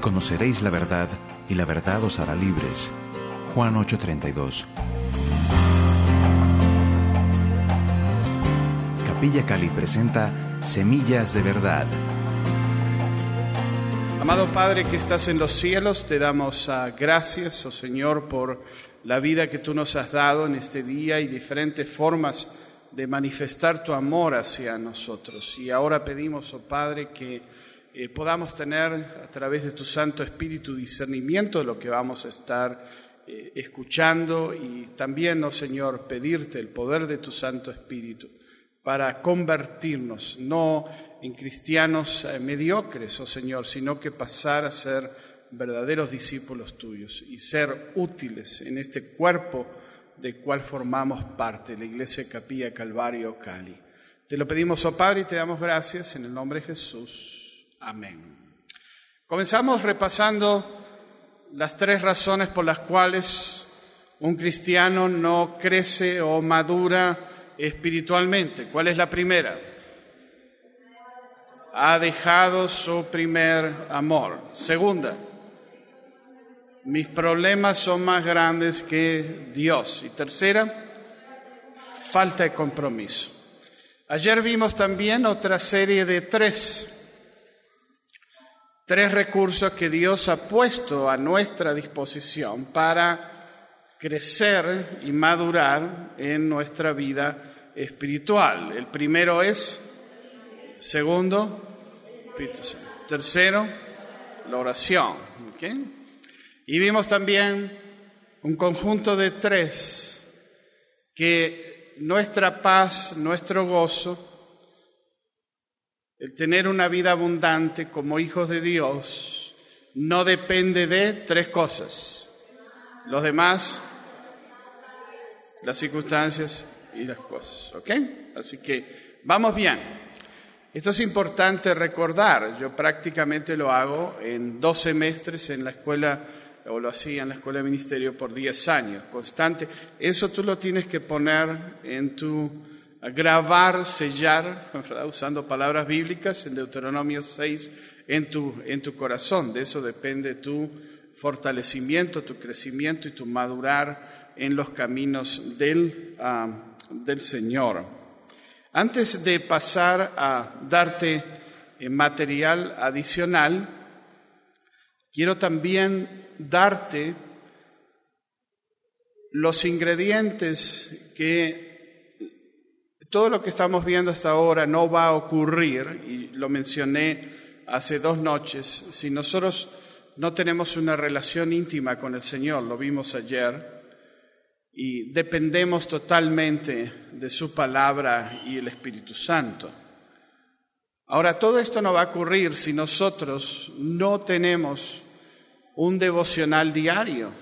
Conoceréis la verdad, y la verdad os hará libres. Juan 8:32. Capilla Cali presenta Semillas de Verdad. Amado Padre que estás en los cielos, te damos ah, gracias, oh Señor, por la vida que tú nos has dado en este día y diferentes formas de manifestar tu amor hacia nosotros. Y ahora pedimos, oh Padre, que eh, podamos tener a través de tu Santo Espíritu discernimiento de lo que vamos a estar eh, escuchando y también, oh Señor, pedirte el poder de tu Santo Espíritu para convertirnos, no en cristianos eh, mediocres, oh Señor, sino que pasar a ser verdaderos discípulos tuyos y ser útiles en este cuerpo del cual formamos parte, la Iglesia Capilla Calvario Cali. Te lo pedimos, oh Padre, y te damos gracias en el nombre de Jesús. Amén. Comenzamos repasando las tres razones por las cuales un cristiano no crece o madura espiritualmente. ¿Cuál es la primera? Ha dejado su primer amor. Segunda, mis problemas son más grandes que Dios. Y tercera, falta de compromiso. Ayer vimos también otra serie de tres tres recursos que Dios ha puesto a nuestra disposición para crecer y madurar en nuestra vida espiritual. El primero es, segundo, tercero, la oración. Y vimos también un conjunto de tres que nuestra paz, nuestro gozo, el tener una vida abundante como hijos de Dios no depende de tres cosas. Los demás, las circunstancias y las cosas. ¿Ok? Así que vamos bien. Esto es importante recordar. Yo prácticamente lo hago en dos semestres en la escuela, o lo hacía en la escuela de ministerio por diez años, constante. Eso tú lo tienes que poner en tu grabar, sellar, usando palabras bíblicas en Deuteronomio 6 en tu, en tu corazón. De eso depende tu fortalecimiento, tu crecimiento y tu madurar en los caminos del, del Señor. Antes de pasar a darte eh, material adicional, quiero también darte los ingredientes que todo lo que estamos viendo hasta ahora no va a ocurrir, y lo mencioné hace dos noches, si nosotros no tenemos una relación íntima con el Señor, lo vimos ayer, y dependemos totalmente de su palabra y el Espíritu Santo. Ahora, todo esto no va a ocurrir si nosotros no tenemos un devocional diario,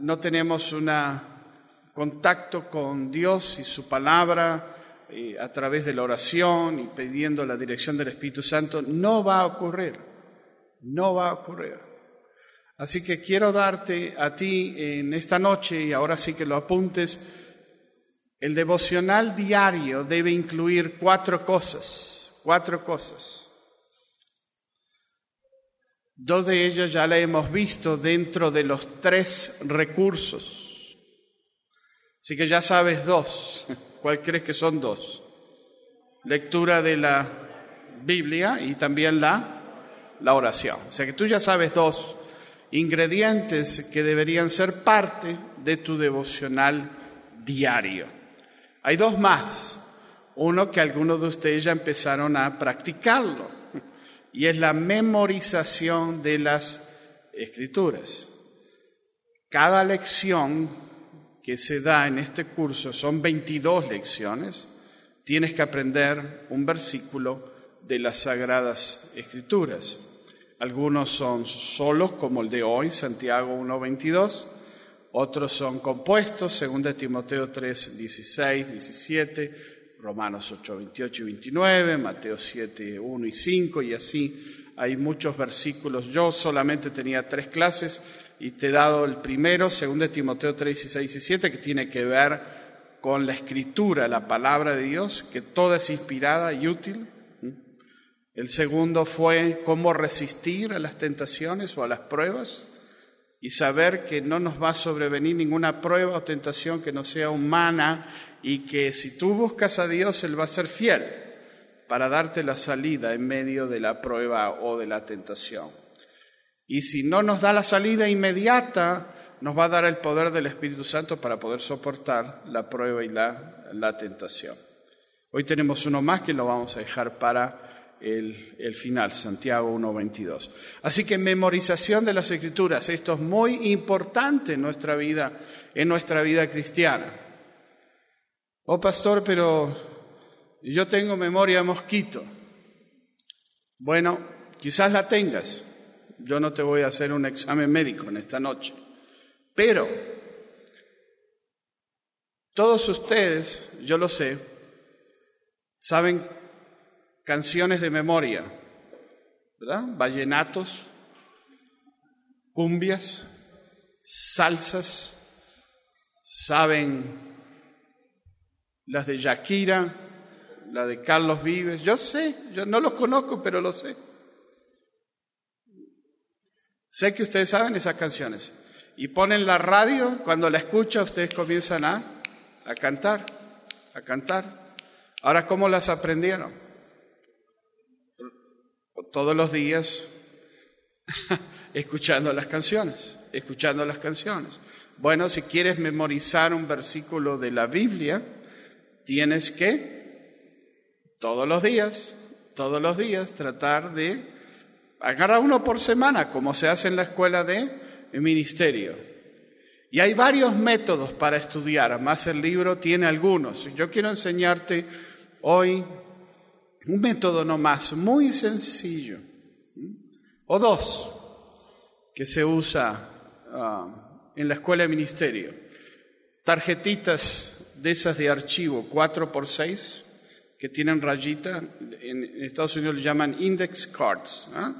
no tenemos una contacto con Dios y su palabra eh, a través de la oración y pidiendo la dirección del Espíritu Santo, no va a ocurrir, no va a ocurrir. Así que quiero darte a ti en esta noche, y ahora sí que lo apuntes, el devocional diario debe incluir cuatro cosas, cuatro cosas. Dos de ellas ya la hemos visto dentro de los tres recursos Así que ya sabes dos. ¿Cuál crees que son dos? Lectura de la Biblia y también la, la oración. O sea que tú ya sabes dos ingredientes que deberían ser parte de tu devocional diario. Hay dos más. Uno que algunos de ustedes ya empezaron a practicarlo y es la memorización de las escrituras. Cada lección que se da en este curso son 22 lecciones. Tienes que aprender un versículo de las Sagradas Escrituras. Algunos son solos, como el de hoy, Santiago 1.22. Otros son compuestos, 2 Timoteo 3, 16, 17, Romanos 8, 28 y 29, Mateo 7, 1 y 5, y así hay muchos versículos. Yo solamente tenía tres clases y te he dado el primero, 2 Timoteo 3, 16 y 17, que tiene que ver con la escritura, la palabra de Dios, que toda es inspirada y útil. El segundo fue cómo resistir a las tentaciones o a las pruebas y saber que no nos va a sobrevenir ninguna prueba o tentación que no sea humana y que si tú buscas a Dios, Él va a ser fiel para darte la salida en medio de la prueba o de la tentación. Y si no nos da la salida inmediata, nos va a dar el poder del Espíritu Santo para poder soportar la prueba y la, la tentación. Hoy tenemos uno más que lo vamos a dejar para el, final, Santiago 1.22. Así que memorización de las escrituras, esto es muy importante en nuestra vida, en nuestra vida cristiana. Oh pastor, pero yo tengo memoria mosquito. Bueno, quizás la tengas. Yo no te voy a hacer un examen médico en esta noche. Pero todos ustedes, yo lo sé, saben canciones de memoria, ¿verdad? Vallenatos, cumbias, salsas, saben las de Shakira, la de Carlos Vives, yo sé, yo no los conozco, pero lo sé. Sé que ustedes saben esas canciones. Y ponen la radio, cuando la escuchan ustedes comienzan a, a cantar, a cantar. Ahora, ¿cómo las aprendieron? todos los días escuchando las canciones, escuchando las canciones. Bueno, si quieres memorizar un versículo de la Biblia, tienes que todos los días, todos los días tratar de agarrar uno por semana, como se hace en la escuela de ministerio. Y hay varios métodos para estudiar, además el libro tiene algunos. Yo quiero enseñarte hoy un método nomás, muy sencillo. O dos, que se usa ah, en la escuela de ministerio. Tarjetitas de esas de archivo 4 por 6 que tienen rayita, en Estados Unidos le llaman index cards, ¿ah?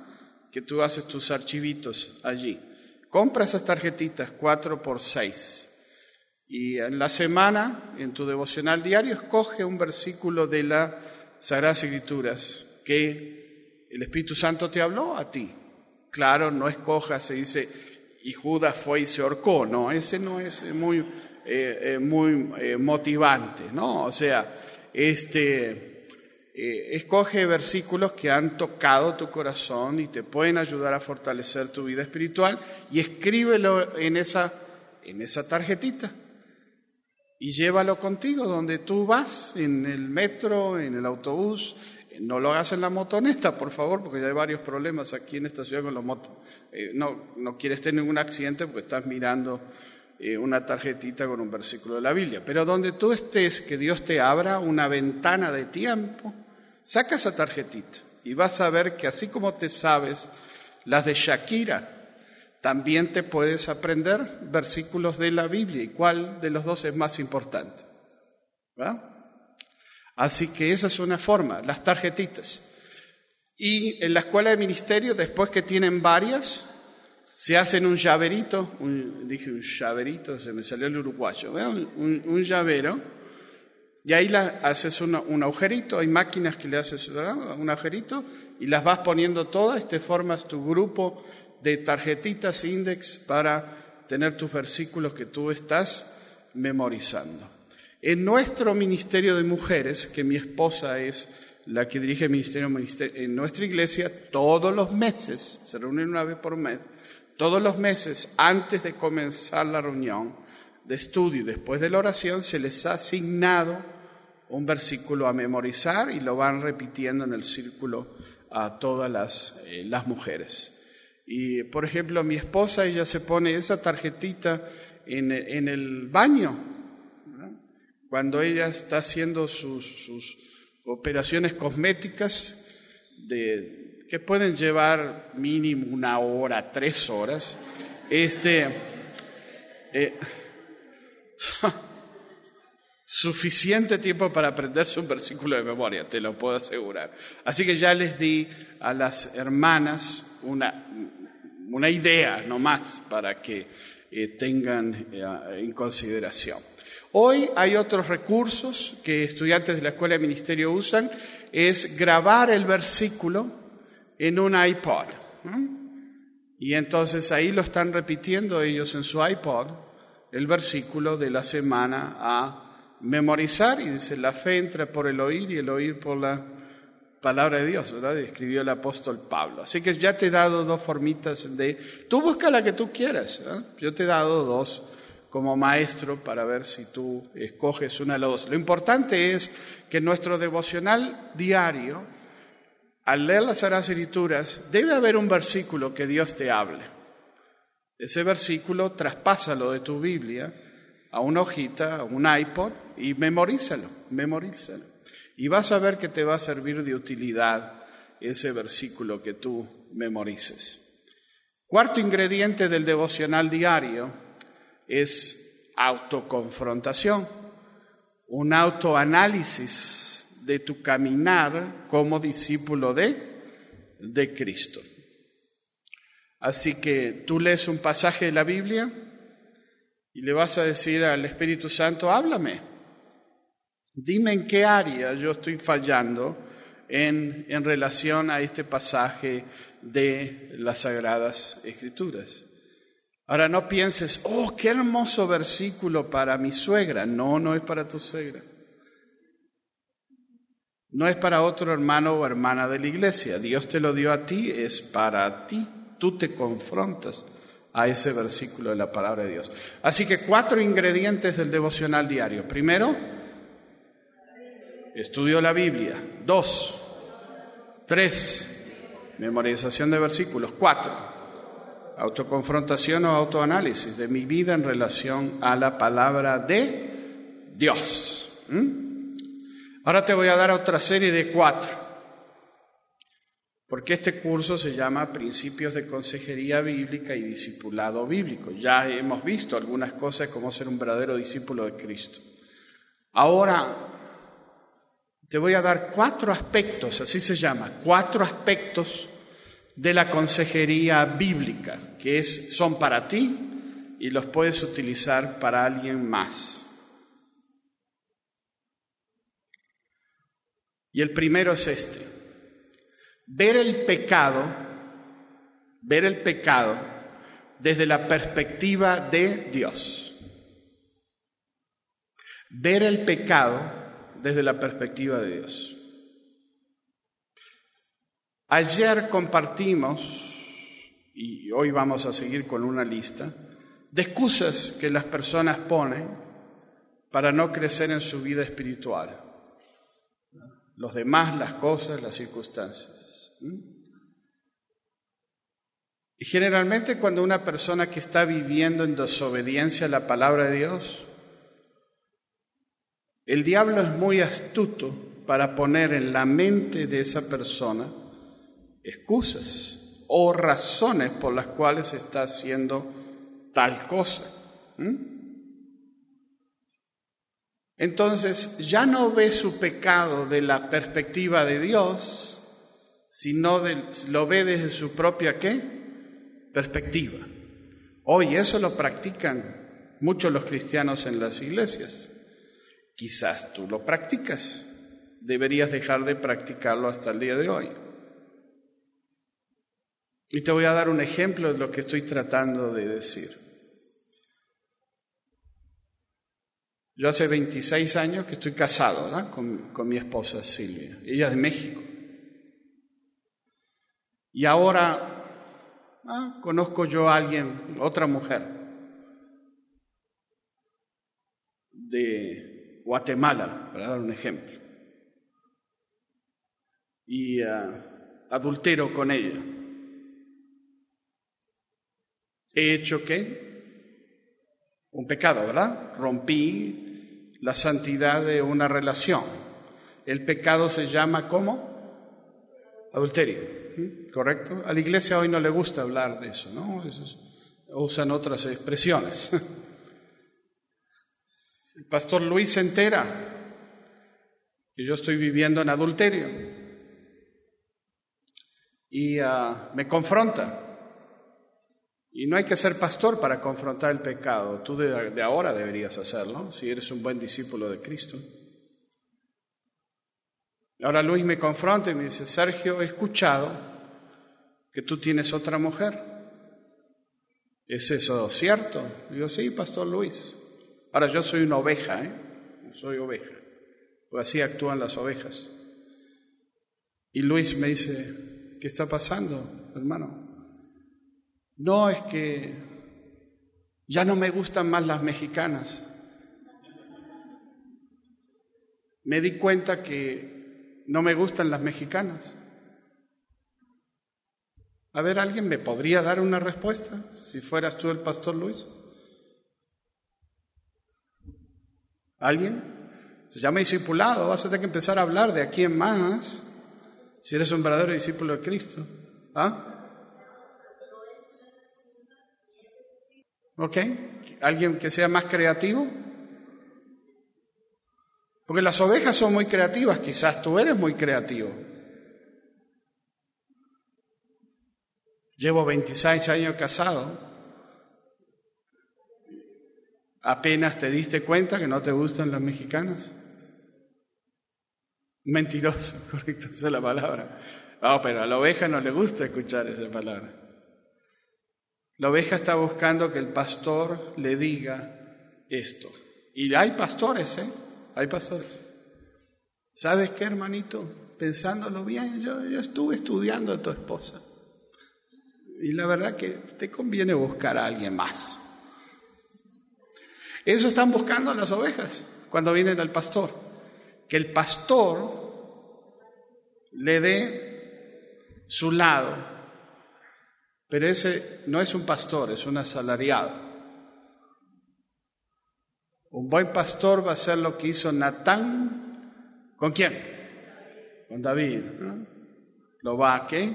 Que tú haces tus archivitos allí. Compra esas tarjetitas 4 por 6 y en la semana, en tu devocional diario, escoge un versículo de la Sagradas Escrituras que el Espíritu Santo te habló a ti. Claro, no escojas, se dice, y Judas fue y se ahorcó, no, ese no es muy, eh, eh, muy eh, motivante, ¿no? O sea, este, escoge versículos que han tocado tu corazón y te pueden ayudar a fortalecer tu vida espiritual y escríbelo en esa, en esa tarjetita y llévalo contigo donde tú vas, en el metro, en el autobús. No lo hagas en la motoneta, por favor, porque ya hay varios problemas aquí en esta ciudad con los motos. Eh, no, no quieres tener ningún accidente porque estás mirando eh, una tarjetita con un versículo de la Biblia. Pero donde tú estés, que Dios te abra una ventana de tiempo, saca esa tarjetita y vas a ver que así como te sabes las de Shakira, también te puedes aprender versículos de la Biblia y cuál de los dos es más importante. Así que esa es una forma, las tarjetitas. Y en la escuela de ministerio, después que tienen varias, se hacen un llaverito, dije un llaverito, se me salió el uruguayo, un, llavero, y ahí haces un agujerito, hay máquinas que le haces un agujerito y las vas poniendo todas, te formas tu grupo de tarjetitas index para tener tus versículos que tú estás memorizando. En nuestro ministerio de mujeres, que mi esposa es la que dirige el ministerio, en nuestra iglesia, todos los meses, se reúnen una vez por mes, todos los meses, antes de comenzar la reunión de estudio y después de la oración, se les ha asignado un versículo a memorizar y lo van repitiendo en el círculo a todas las, eh, las mujeres. Y, por ejemplo, mi esposa, ella se pone esa tarjetita en, en el baño, cuando ella está haciendo sus, sus operaciones cosméticas de, que pueden llevar mínimo una hora, tres horas. Este, eh, suficiente tiempo para aprenderse un versículo de memoria, te lo puedo asegurar. Así que ya les di a las hermanas una, una idea nomás para que eh, tengan eh, en consideración. Hoy hay otros recursos que estudiantes de la Escuela de Ministerio usan, es grabar el versículo en un iPod. Y entonces ahí lo están repitiendo ellos en su iPod, el versículo de la semana a memorizar y dice, la fe entra por el oír y el oír por la palabra de Dios, ¿verdad? Escribió el apóstol Pablo. Así que ya te he dado dos formitas de... Tú busca la que tú quieras. Yo te he dado dos como maestro para ver si tú escoges una de las dos. Lo importante es que nuestro devocional diario, al leer las Sagradas Escrituras, debe haber un versículo que Dios te hable. Ese versículo traspásalo de tu Biblia a una hojita, a un iPod y memorízalo, memorízalo. Y vas a ver que te va a servir de utilidad ese versículo que tú memorices. Cuarto ingrediente del devocional diario es autoconfrontación, un autoanálisis de tu caminar como discípulo de, de Cristo. Así que tú lees un pasaje de la Biblia y le vas a decir al Espíritu Santo, háblame, dime en qué área yo estoy fallando en, en relación a este pasaje de las Sagradas Escrituras. Ahora no pienses, oh, qué hermoso versículo para mi suegra. No, no es para tu suegra. No es para otro hermano o hermana de la iglesia. Dios te lo dio a ti, es para ti. Tú te confrontas a ese versículo de la palabra de Dios. Así que cuatro ingredientes del devocional diario. Primero, estudio la Biblia. Dos, tres, memorización de versículos. Cuatro, autoconfrontación o autoanálisis de mi vida en relación a la palabra de Dios. ¿Mm? Ahora te voy a dar otra serie de cuatro, porque este curso se llama Principios de Consejería Bíblica y Discipulado Bíblico. Ya hemos visto algunas cosas como ser un verdadero discípulo de Cristo. Ahora te voy a dar cuatro aspectos, así se llama, cuatro aspectos de la consejería bíblica, que son para ti y los puedes utilizar para alguien más. Y el primero es este, ver el pecado, ver el pecado desde la perspectiva de Dios. Ver el pecado desde la perspectiva de Dios. Ayer compartimos, y hoy vamos a seguir con una lista, de excusas que las personas ponen para no crecer en su vida espiritual. Los demás, las cosas, las circunstancias. Y generalmente cuando una persona que está viviendo en desobediencia a la palabra de Dios, el diablo es muy astuto para poner en la mente de esa persona excusas o razones por las cuales está haciendo tal cosa. Entonces ya no ve su pecado de la perspectiva de Dios, sino lo ve desde su propia qué? Perspectiva. Hoy eso lo practican muchos los cristianos en las iglesias. Quizás tú lo practicas. Deberías dejar de practicarlo hasta el día de hoy. Y te voy a dar un ejemplo de lo que estoy tratando de decir. Yo hace 26 años que estoy casado con, con mi esposa Silvia. Ella es de México. Y ahora ah, conozco yo a alguien, otra mujer, de Guatemala, para dar un ejemplo. Y ah, adultero con ella. ¿He hecho qué? Un pecado, ¿verdad? Rompí la santidad de una relación. El pecado se llama ¿cómo? Adulterio, ¿correcto? A la iglesia hoy no le gusta hablar de eso, ¿no? usan otras expresiones. El pastor Luis se entera que yo estoy viviendo en adulterio y ah, me confronta. Y no hay que ser pastor para confrontar el pecado. Tú de, ahora deberías hacerlo, si eres un buen discípulo de Cristo. Ahora Luis me confronta y me dice, Sergio, he escuchado que tú tienes otra mujer. ¿Es eso cierto? Digo, sí, Pastor Luis. Ahora yo soy una oveja, ¿eh? Soy oveja. Pues así actúan las ovejas. Y Luis me dice, ¿qué está pasando, hermano? No es que ya no me gustan más las mexicanas. Me di cuenta que no me gustan las mexicanas. A ver, ¿alguien me podría dar una respuesta si fueras tú el pastor Luis? ¿Alguien? Se llama discipulado, vas a tener que empezar a hablar de aquí en más si eres un verdadero discípulo de Cristo. ¿Ah? ¿Ok? ¿Alguien que sea más creativo? Porque las ovejas son muy creativas, quizás tú eres muy creativo. Llevo 26 años casado. Apenas te diste cuenta que no te gustan las mexicanas. Mentiroso, correcto, esa es la palabra. No, pero a la oveja no le gusta escuchar esa palabra. La oveja está buscando que el pastor le diga esto. Y hay pastores, ¿eh? Hay pastores. ¿Sabes qué, hermanito? Pensándolo bien, yo, yo estuve estudiando a tu esposa. Y la verdad que te conviene buscar a alguien más. Eso están buscando las ovejas cuando vienen al pastor. Que el pastor le dé su lado, pero ese no es un pastor, es un asalariado. Un buen pastor va a hacer lo que hizo Natán. ¿Con quién? Con David. Lo va a qué?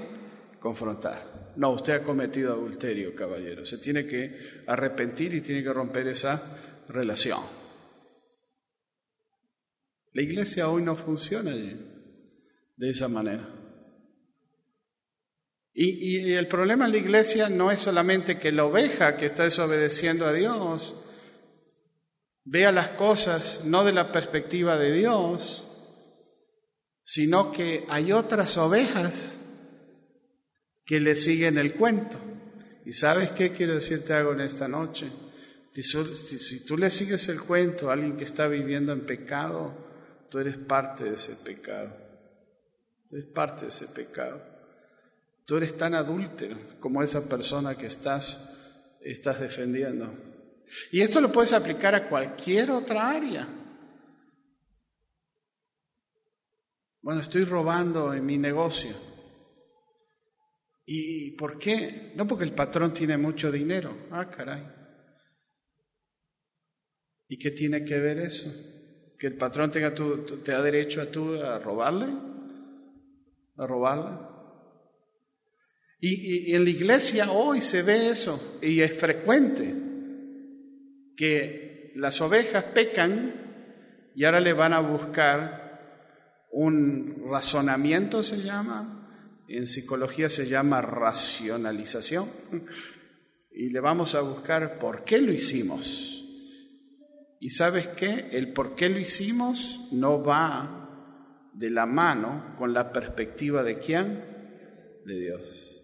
Confrontar. No, usted ha cometido adulterio, caballero. Se tiene que arrepentir y tiene que romper esa relación. La iglesia hoy no funciona de esa manera. Y, el problema en la iglesia no es solamente que la oveja que está desobedeciendo a Dios vea las cosas no de la perspectiva de Dios, sino que hay otras ovejas que le siguen el cuento. ¿Y sabes qué quiero decirte algo en esta noche? Si, tú le sigues el cuento a alguien que está viviendo en pecado, tú eres parte de ese pecado. Tú eres parte de ese pecado. Tú eres tan adúltero como esa persona que estás, estás defendiendo. Y esto lo puedes aplicar a cualquier otra área. Bueno, estoy robando en mi negocio. ¿Y por qué? No porque el patrón tiene mucho dinero. Ah, caray. ¿Y qué tiene que ver eso? ¿Que el patrón tenga te da derecho a tú a robarle? ¿A robarle? Y, en la iglesia hoy se ve eso y es frecuente que las ovejas pecan y ahora le van a buscar un razonamiento, se llama, en psicología se llama racionalización, y le vamos a buscar por qué lo hicimos. Y sabes qué, el por qué lo hicimos no va de la mano con la perspectiva de quién, de Dios.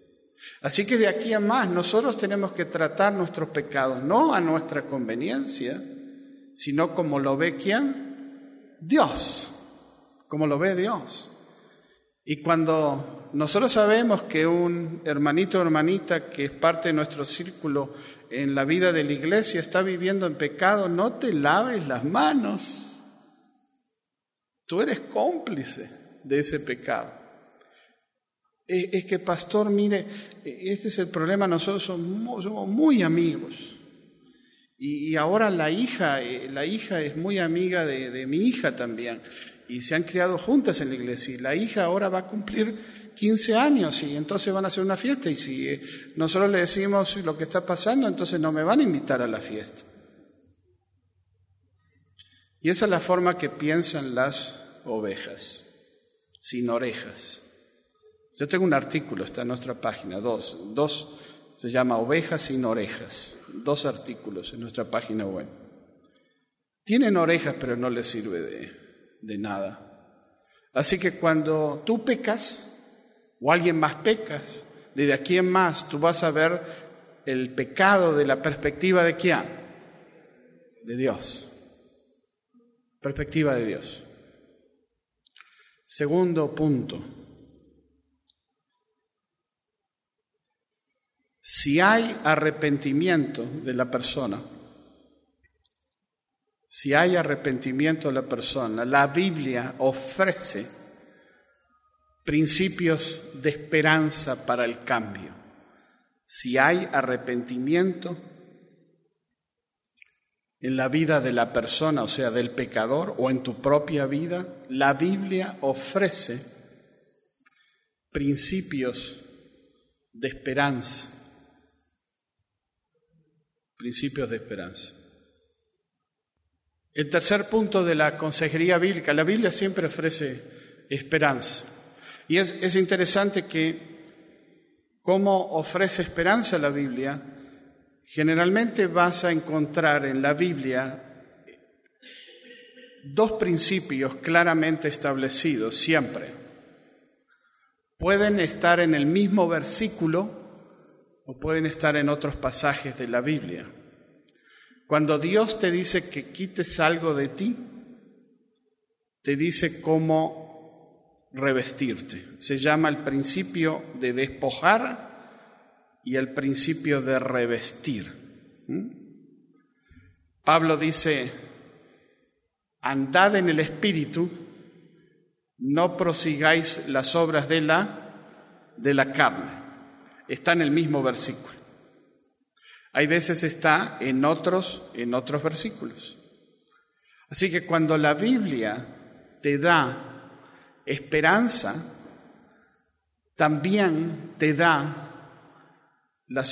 Así que de aquí a más nosotros tenemos que tratar nuestros pecados no a nuestra conveniencia, sino como lo ve quién? Dios, como lo ve Dios. Y cuando nosotros sabemos que un hermanito o hermanita que es parte de nuestro círculo en la vida de la iglesia está viviendo en pecado, no te laves las manos. Tú eres cómplice de ese pecado. Eh, es que, pastor, mire, este es el problema, nosotros somos, muy amigos. Y, ahora la hija, eh, la hija es muy amiga de, de mi hija también. Y se han criado juntas en la iglesia. Y la hija ahora va a cumplir 15 años y entonces van a hacer una fiesta. Y si eh, nosotros le decimos lo que está pasando, entonces no me van a invitar a la fiesta. Y esa es la forma que piensan las ovejas, sin orejas. Yo tengo un artículo, está en nuestra página, dos, dos, se llama Ovejas sin orejas, dos artículos en nuestra página web. Tienen orejas, pero no les sirve de, de nada. Así que cuando tú pecas, o alguien más pecas, desde aquí en más tú vas a ver el pecado de la perspectiva de quién? De Dios. Perspectiva de Dios. Segundo punto. Si hay arrepentimiento de la persona, si hay arrepentimiento de la persona, la Biblia ofrece principios de esperanza para el cambio. Si hay arrepentimiento en la vida de la persona, o sea, del pecador, o en tu propia vida, la Biblia ofrece principios de esperanza. Principios de esperanza. El tercer punto de la consejería bíblica, la Biblia siempre ofrece esperanza. Y es, es interesante que cómo ofrece esperanza la Biblia, Generalmente vas a encontrar en la Biblia dos principios claramente establecidos siempre. Pueden estar en el mismo versículo o pueden estar en otros pasajes de la Biblia. Cuando Dios te dice que quites algo de ti, te dice cómo revestirte. Se llama el principio de despojar y el principio de revestir. ¿Mm? Pablo dice, andad en el Espíritu, no prosigáis las obras de la, de la carne. Está en el mismo versículo. Hay veces está en otros, en otros versículos. Así que cuando la Biblia te da esperanza, también te da la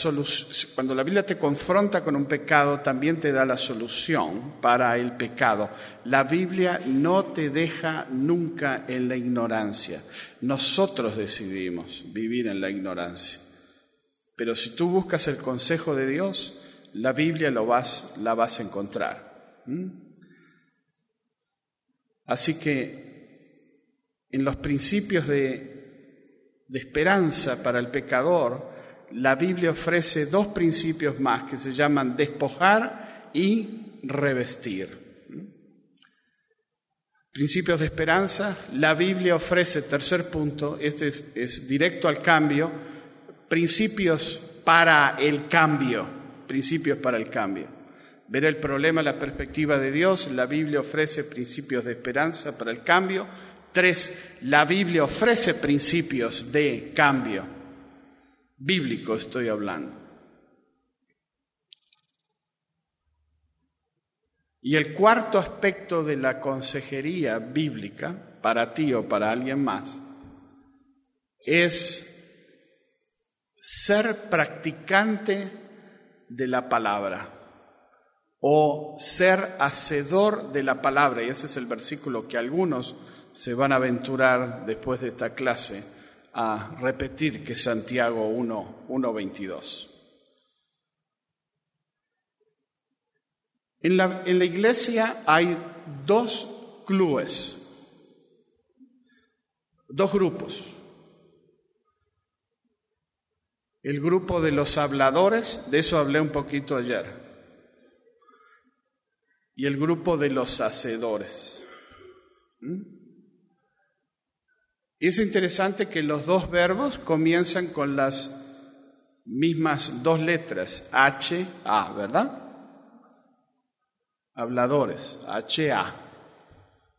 cuando la Biblia te confronta con un pecado, también te da la solución para el pecado. La Biblia no te deja nunca en la ignorancia. Nosotros decidimos vivir en la ignorancia. Pero si tú buscas el consejo de Dios, la Biblia lo vas, la vas a encontrar. Así que en los principios de, esperanza para el pecador, la Biblia ofrece dos principios más que se llaman despojar y revestir. Principios de esperanza, la Biblia ofrece, tercer punto, este es directo al cambio, principios para el cambio, principios para el cambio. Ver el problema, la perspectiva de Dios, la Biblia ofrece principios de esperanza para el cambio. Tres, la Biblia ofrece principios de cambio bíblico estoy hablando. Y el cuarto aspecto de la consejería bíblica, para ti o para alguien más, es ser practicante de la palabra o ser hacedor de la palabra. Y ese es el versículo que algunos se van a aventurar después de esta clase a repetir que Santiago 1, 1.22. En la, en la iglesia hay dos clubes, dos grupos. El grupo de los habladores, de eso hablé un poquito ayer, y el grupo de los hacedores. ¿Mm? Es interesante que los dos verbos comienzan con las mismas dos letras, H, A, ¿verdad? Habladores, H, A.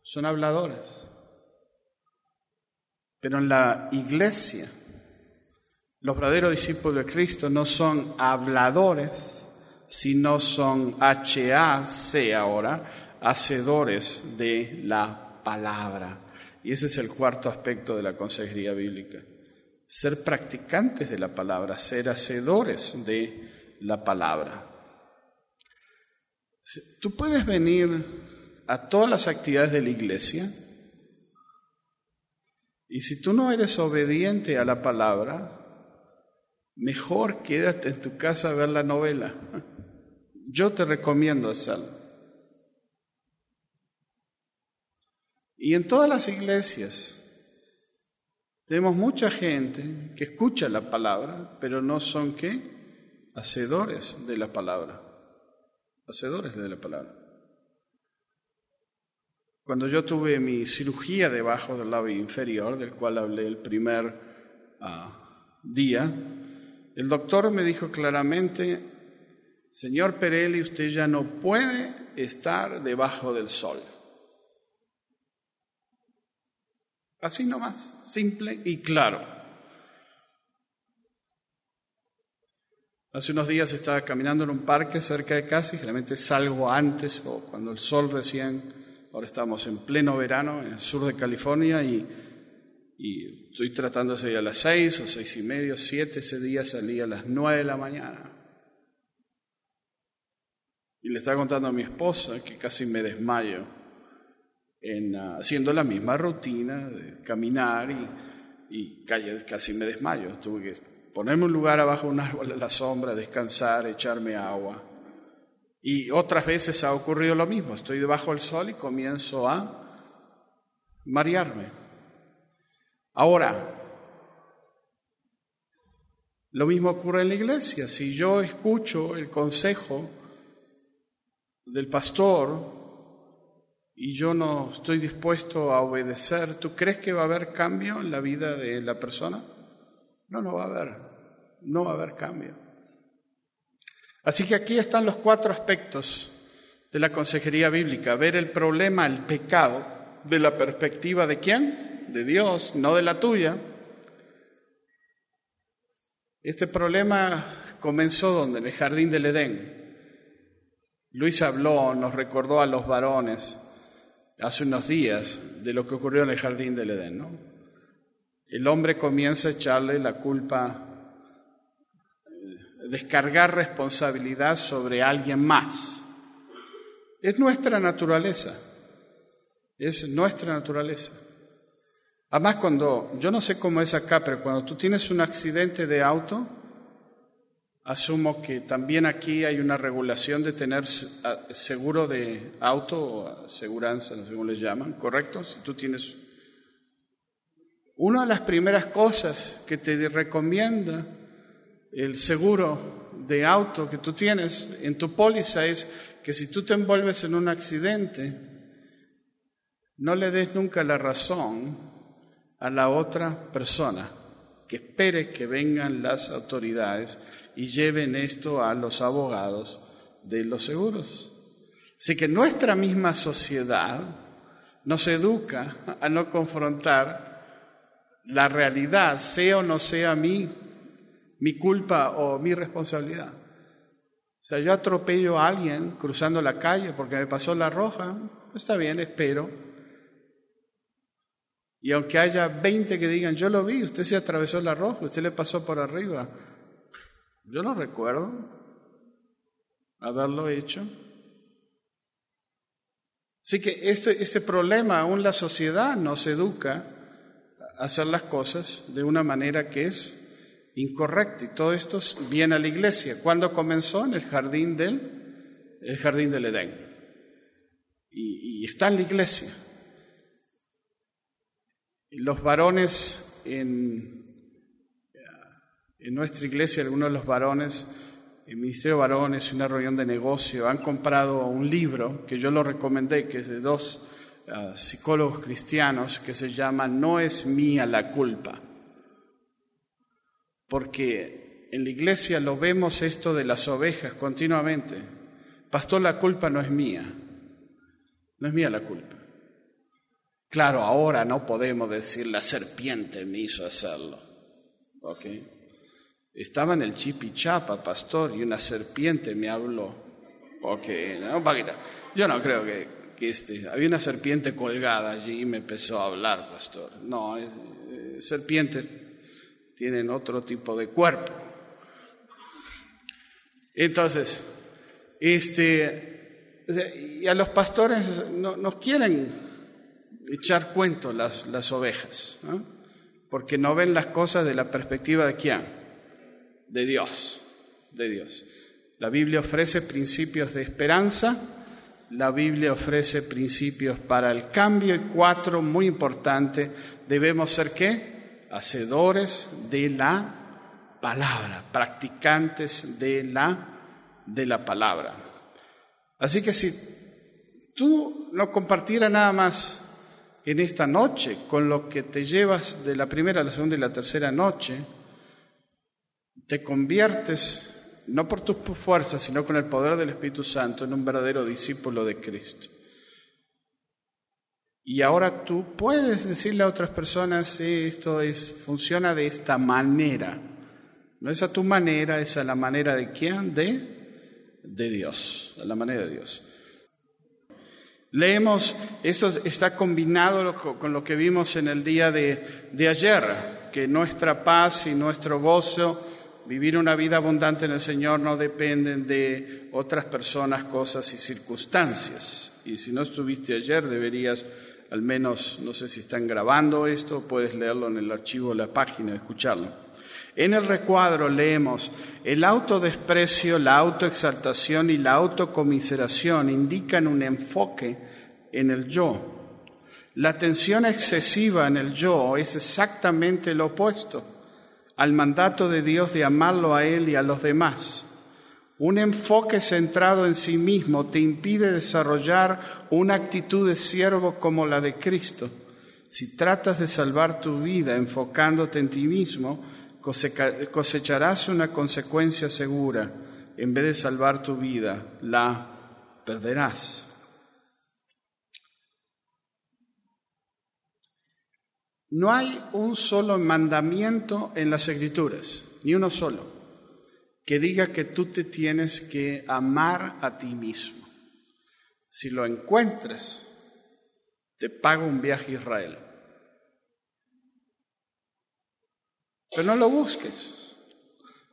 Son habladores. Pero en la iglesia, los verdaderos discípulos de Cristo no son habladores, sino son H-A-C ahora, hacedores de la palabra. Y ese es el cuarto aspecto de la consejería bíblica. Ser practicantes de la palabra, ser hacedores de la palabra. Tú puedes venir a todas las actividades de la iglesia y si tú no eres obediente a la palabra, mejor quédate en tu casa a ver la novela. Yo te recomiendo hacerlo. Y en todas las iglesias tenemos mucha gente que escucha la palabra, pero no son qué? Hacedores de la palabra. Hacedores de la palabra. Cuando yo tuve mi cirugía debajo del labio inferior, del cual hablé el primer ah, día, el doctor me dijo claramente, señor Perelli, usted ya no puede estar debajo del sol. Así nomás, simple y claro. Hace unos días estaba caminando en un parque cerca de casa y generalmente salgo antes o cuando el sol recién, ahora estamos en pleno verano en el sur de California y, y estoy tratando de salir a las seis o seis y medio, siete, ese día salí a las nueve de la mañana. Y le estaba contando a mi esposa que casi me desmayo en, ah, haciendo la misma rutina de caminar y, y casi me desmayo. Tuve que ponerme un lugar abajo de un árbol a la sombra, descansar, echarme agua. Y otras veces ha ocurrido lo mismo. Estoy debajo del sol y comienzo a marearme. Ahora, lo mismo ocurre en la iglesia. Si yo escucho el consejo del pastor y yo no estoy dispuesto a obedecer, ¿tú crees que va a haber cambio en la vida de la persona? No, no va a haber, no va a haber cambio. Así que aquí están los cuatro aspectos de la consejería bíblica, ver el problema, el pecado, de la perspectiva de quién? De Dios, no de la tuya. Este problema comenzó donde? En el jardín del Edén. Luis habló, nos recordó a los varones hace unos días de lo que ocurrió en el jardín del Edén. El hombre comienza a echarle la culpa, descargar responsabilidad sobre alguien más. Es nuestra naturaleza, es nuestra naturaleza. Además, cuando, yo no sé cómo es acá, pero cuando tú tienes un accidente de auto, Asumo que también aquí hay una regulación de tener seguro de auto o aseguranza, no sé cómo les llaman, ¿correcto? Si tú tienes... Una de las primeras cosas que te recomienda el seguro de auto que tú tienes en tu póliza es que si tú te envuelves en un accidente, no le des nunca la razón a la otra persona, que espere que vengan las autoridades y lleven esto a los abogados de los seguros. Así que nuestra misma sociedad nos educa a no confrontar la realidad, sea o no sea mi, mi culpa o mi responsabilidad. O sea, yo atropello a alguien cruzando la calle porque me pasó la roja, pues está bien, espero. Y aunque haya 20 que digan, yo lo vi, usted se atravesó la roja, usted le pasó por arriba, yo no recuerdo haberlo hecho. Así que este, este problema, aún la sociedad nos educa a hacer las cosas de una manera que es incorrecta. Y todo esto viene a la iglesia. ¿Cuándo comenzó? En el jardín del, el jardín del Edén. Y, y está en la iglesia. Los varones en en nuestra iglesia, algunos de los varones, el Ministerio de Varones, una reunión de negocio, han comprado un libro que yo lo recomendé, que es de dos ah, psicólogos cristianos, que se llama No es mía la culpa. Porque en la iglesia lo vemos esto de las ovejas continuamente. Pastor, la culpa no es mía. No es mía la culpa. Claro, ahora no podemos decir la serpiente me hizo hacerlo. ¿ok? Estaba en el chipichapa, pastor, y una serpiente me habló. Ok, no, Paquita, yo no creo que, que este, había una serpiente colgada allí y me empezó a hablar, pastor. No, eh, eh, serpientes tienen otro tipo de cuerpo. Entonces, este, y a los pastores no, quieren echar cuento las, las ovejas, porque no ven las cosas de la perspectiva de quién, de Dios, de Dios. La Biblia ofrece principios de esperanza, la Biblia ofrece principios para el cambio y cuatro, muy importantes, debemos ser qué? Hacedores de la palabra, practicantes de la, de la palabra. Así que si tú no compartieras nada más en esta noche con lo que te llevas de la primera, la segunda y la tercera noche, te conviertes, no por tus fuerzas, sino con el poder del Espíritu Santo, en un verdadero discípulo de Cristo. Y ahora tú puedes decirle a otras personas, esto es, funciona de esta manera. No es a tu manera, es a la manera de quién? De, de Dios, a la manera de Dios. Leemos, esto está combinado con lo que vimos en el día de, de ayer, que nuestra paz y nuestro gozo, vivir una vida abundante en el Señor no dependen de otras personas, cosas y circunstancias. Y si no estuviste ayer, deberías al menos, no sé si están grabando esto, puedes leerlo en el archivo de la página, escucharlo. En el recuadro leemos, el autodesprecio, la autoexaltación y la autocomiseración indican un enfoque en el yo. La tensión excesiva en el yo es exactamente lo opuesto al mandato de Dios de amarlo a Él y a los demás. Un enfoque centrado en sí mismo te impide desarrollar una actitud de siervo como la de Cristo. Si tratas de salvar tu vida enfocándote en ti mismo, cosecharás una consecuencia segura. En vez de salvar tu vida, la perderás. No hay un solo mandamiento en las escrituras, ni uno solo, que diga que tú te tienes que amar a ti mismo. Si lo encuentras, te pago un viaje a Israel. Pero no lo busques.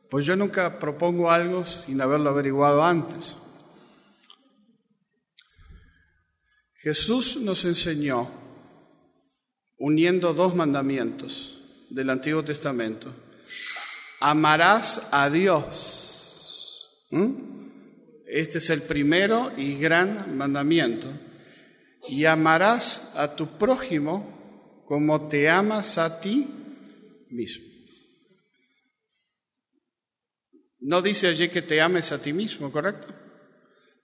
Pues yo nunca propongo algo sin haberlo averiguado antes. Jesús nos enseñó, uniendo dos mandamientos del Antiguo Testamento, amarás a Dios. Este es el primero y gran mandamiento. Y amarás a tu prójimo como te amas a ti mismo. No dice allí que te ames a ti mismo, ¿correcto?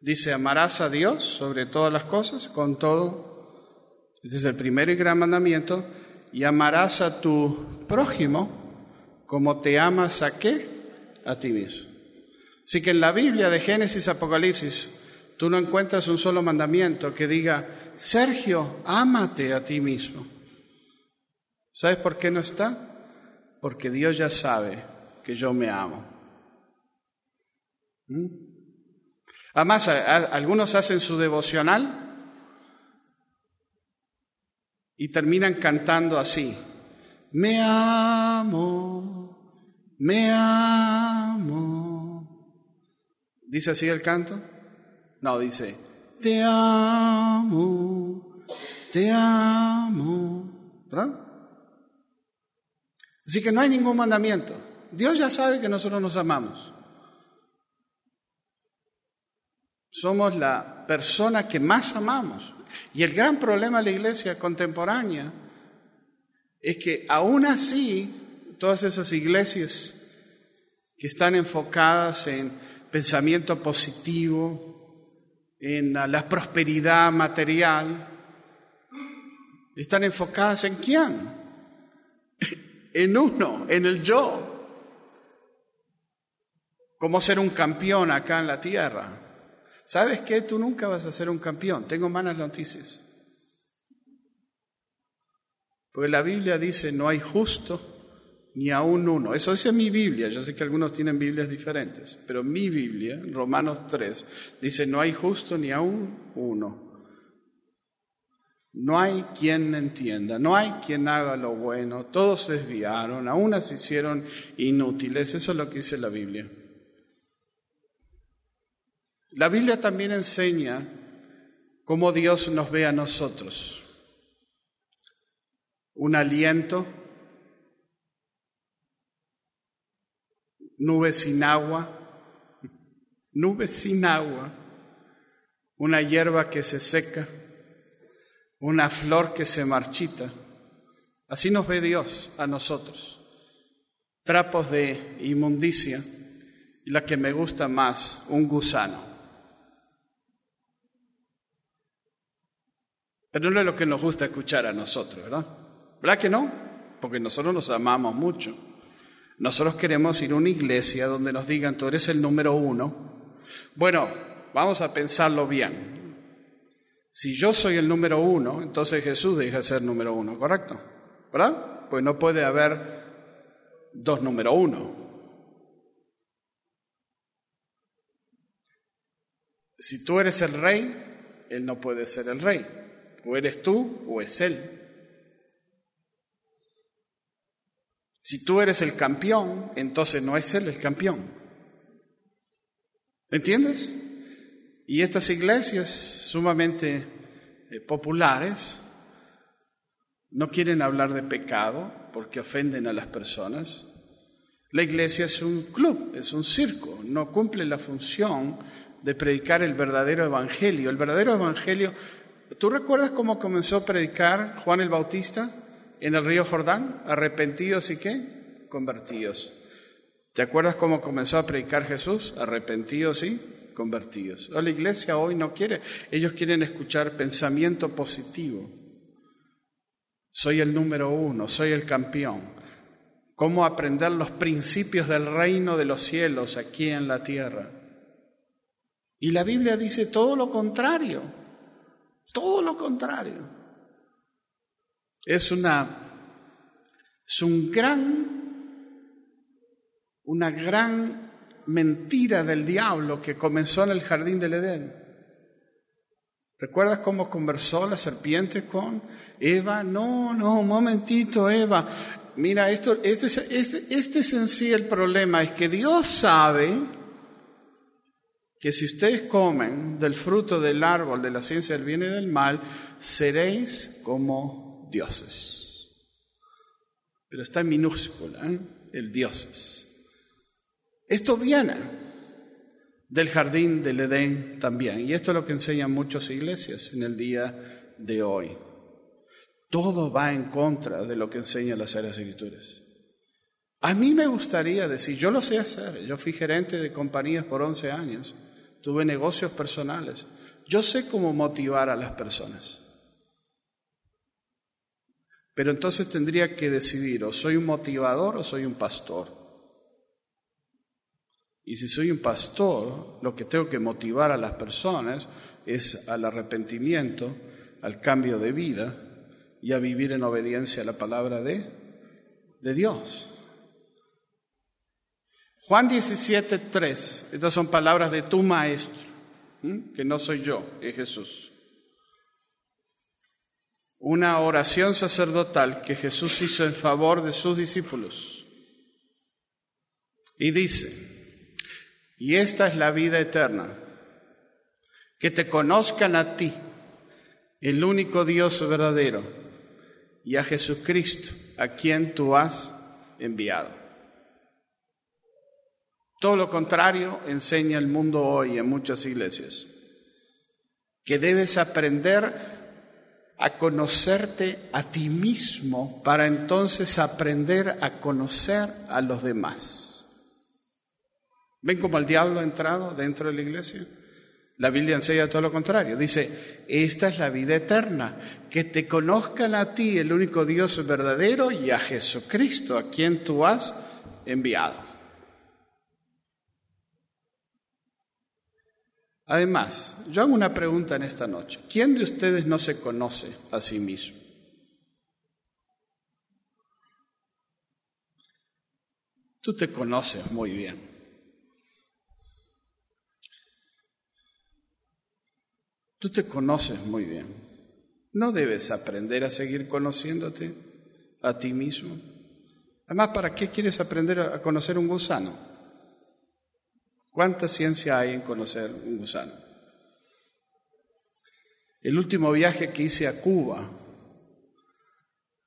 Dice, amarás a Dios sobre todas las cosas, con todo. Ese es el primer y gran mandamiento. Y amarás a tu prójimo como te amas a qué? A ti mismo. Así que en la Biblia de Génesis Apocalipsis, tú no encuentras un solo mandamiento que diga, Sergio, ámate a ti mismo. ¿Sabes por qué no está? Porque Dios ya sabe que yo me amo. ¿Mm? Además, algunos hacen su devocional y terminan cantando así. Me amo, me amo. ¿Dice así el canto? No, dice, te amo, te amo. ¿Verdad? Así que no hay ningún mandamiento. Dios ya sabe que nosotros nos amamos. Somos la persona que más amamos. Y el gran problema de la iglesia contemporánea es que aún así, todas esas iglesias que están enfocadas en pensamiento positivo, en la prosperidad material, están enfocadas en quién? En uno, en el yo. Cómo ser un campeón acá en la tierra. ¿Sabes qué? Tú nunca vas a ser un campeón. Tengo malas noticias. Porque la Biblia dice, no hay justo, ni aún uno. Eso dice mi Biblia. Yo sé que algunos tienen Biblias diferentes, pero mi Biblia, Romanos 3, dice, no hay justo ni aún uno. No hay quien entienda, no hay quien haga lo bueno, todos se desviaron, aún se hicieron inútiles. Eso es lo que dice la Biblia. La Biblia también enseña cómo Dios nos ve a nosotros. Un aliento, nube sin agua, nube sin agua, una hierba que se seca una flor que se marchita. Así nos ve Dios a nosotros. Trapos de inmundicia y la que me gusta más, un gusano. Pero no es lo que nos gusta escuchar a nosotros, ¿verdad? ¿Verdad que no? Porque nosotros nos amamos mucho. Nosotros queremos ir a una iglesia donde nos digan, tú eres el número uno. Bueno, vamos a pensarlo bien. Si yo soy el número uno, entonces Jesús deja de ser número uno, ¿correcto? ¿Verdad? Pues no puede haber dos número uno. Si tú eres el rey, Él no puede ser el rey. O eres tú o es Él. Si tú eres el campeón, entonces no es Él el campeón. ¿Entiendes? Y estas iglesias sumamente eh, populares no quieren hablar de pecado porque ofenden a las personas. La iglesia es un club, es un circo, no cumple la función de predicar el verdadero evangelio. El verdadero evangelio, ¿tú recuerdas cómo comenzó a predicar Juan el Bautista en el río Jordán? Arrepentidos y qué? Convertidos. ¿Te acuerdas cómo comenzó a predicar Jesús? Arrepentidos y convertidos. La iglesia hoy no quiere, ellos quieren escuchar pensamiento positivo. Soy el número uno, soy el campeón. Cómo aprender los principios del reino de los cielos aquí en la tierra. Y la Biblia dice todo lo contrario, todo lo contrario. Es una, es un gran, una gran mentira del diablo que comenzó en el jardín del Edén. ¿Recuerdas cómo conversó la serpiente con Eva? No, no, un momentito, Eva. Mira, esto, este, este, este es en sí el problema, es que Dios sabe que si ustedes comen del fruto del árbol de la ciencia del bien y del mal, seréis como dioses. Pero está minúscula, ¿eh? el dioses. Esto viene del jardín del Edén también. Y esto es lo que enseñan muchas iglesias en el día de hoy. Todo va en contra de lo que enseñan las Sagradas Escrituras. A mí me gustaría decir, yo lo sé hacer, yo fui gerente de compañías por 11 años, tuve negocios personales, yo sé cómo motivar a las personas. Pero entonces tendría que decidir, o soy un motivador o soy un pastor. Y si soy un pastor, lo que tengo que motivar a las personas es al arrepentimiento, al cambio de vida y a vivir en obediencia a la palabra de, de Dios. Juan 17, 3, estas son palabras de tu maestro, que no soy yo, es Jesús. Una oración sacerdotal que Jesús hizo en favor de sus discípulos. Y dice, y esta es la vida eterna, que te conozcan a ti, el único Dios verdadero, y a Jesucristo, a quien tú has enviado. Todo lo contrario enseña el mundo hoy en muchas iglesias, que debes aprender a conocerte a ti mismo para entonces aprender a conocer a los demás. ¿Ven cómo el diablo ha entrado dentro de la iglesia? La Biblia enseña todo lo contrario. Dice, esta es la vida eterna, que te conozcan a ti, el único Dios verdadero, y a Jesucristo, a quien tú has enviado. Además, yo hago una pregunta en esta noche. ¿Quién de ustedes no se conoce a sí mismo? Tú te conoces muy bien. Tú te conoces muy bien. No debes aprender a seguir conociéndote a ti mismo. Además, ¿para qué quieres aprender a conocer un gusano? ¿Cuánta ciencia hay en conocer un gusano? El último viaje que hice a Cuba,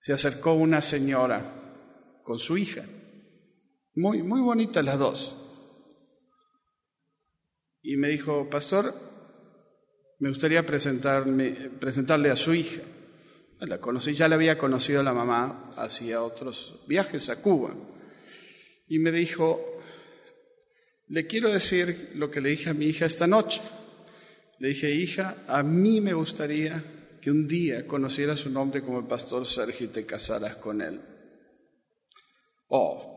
se acercó una señora con su hija, muy, muy bonitas las dos, y me dijo, pastor, me gustaría presentarme, presentarle a su hija. La conocí, ya la había conocido la mamá hacía otros viajes a Cuba. Y me dijo, le quiero decir lo que le dije a mi hija esta noche. Le dije, hija, a mí me gustaría que un día conocieras su nombre como el pastor Sergio y te casaras con él. Oh,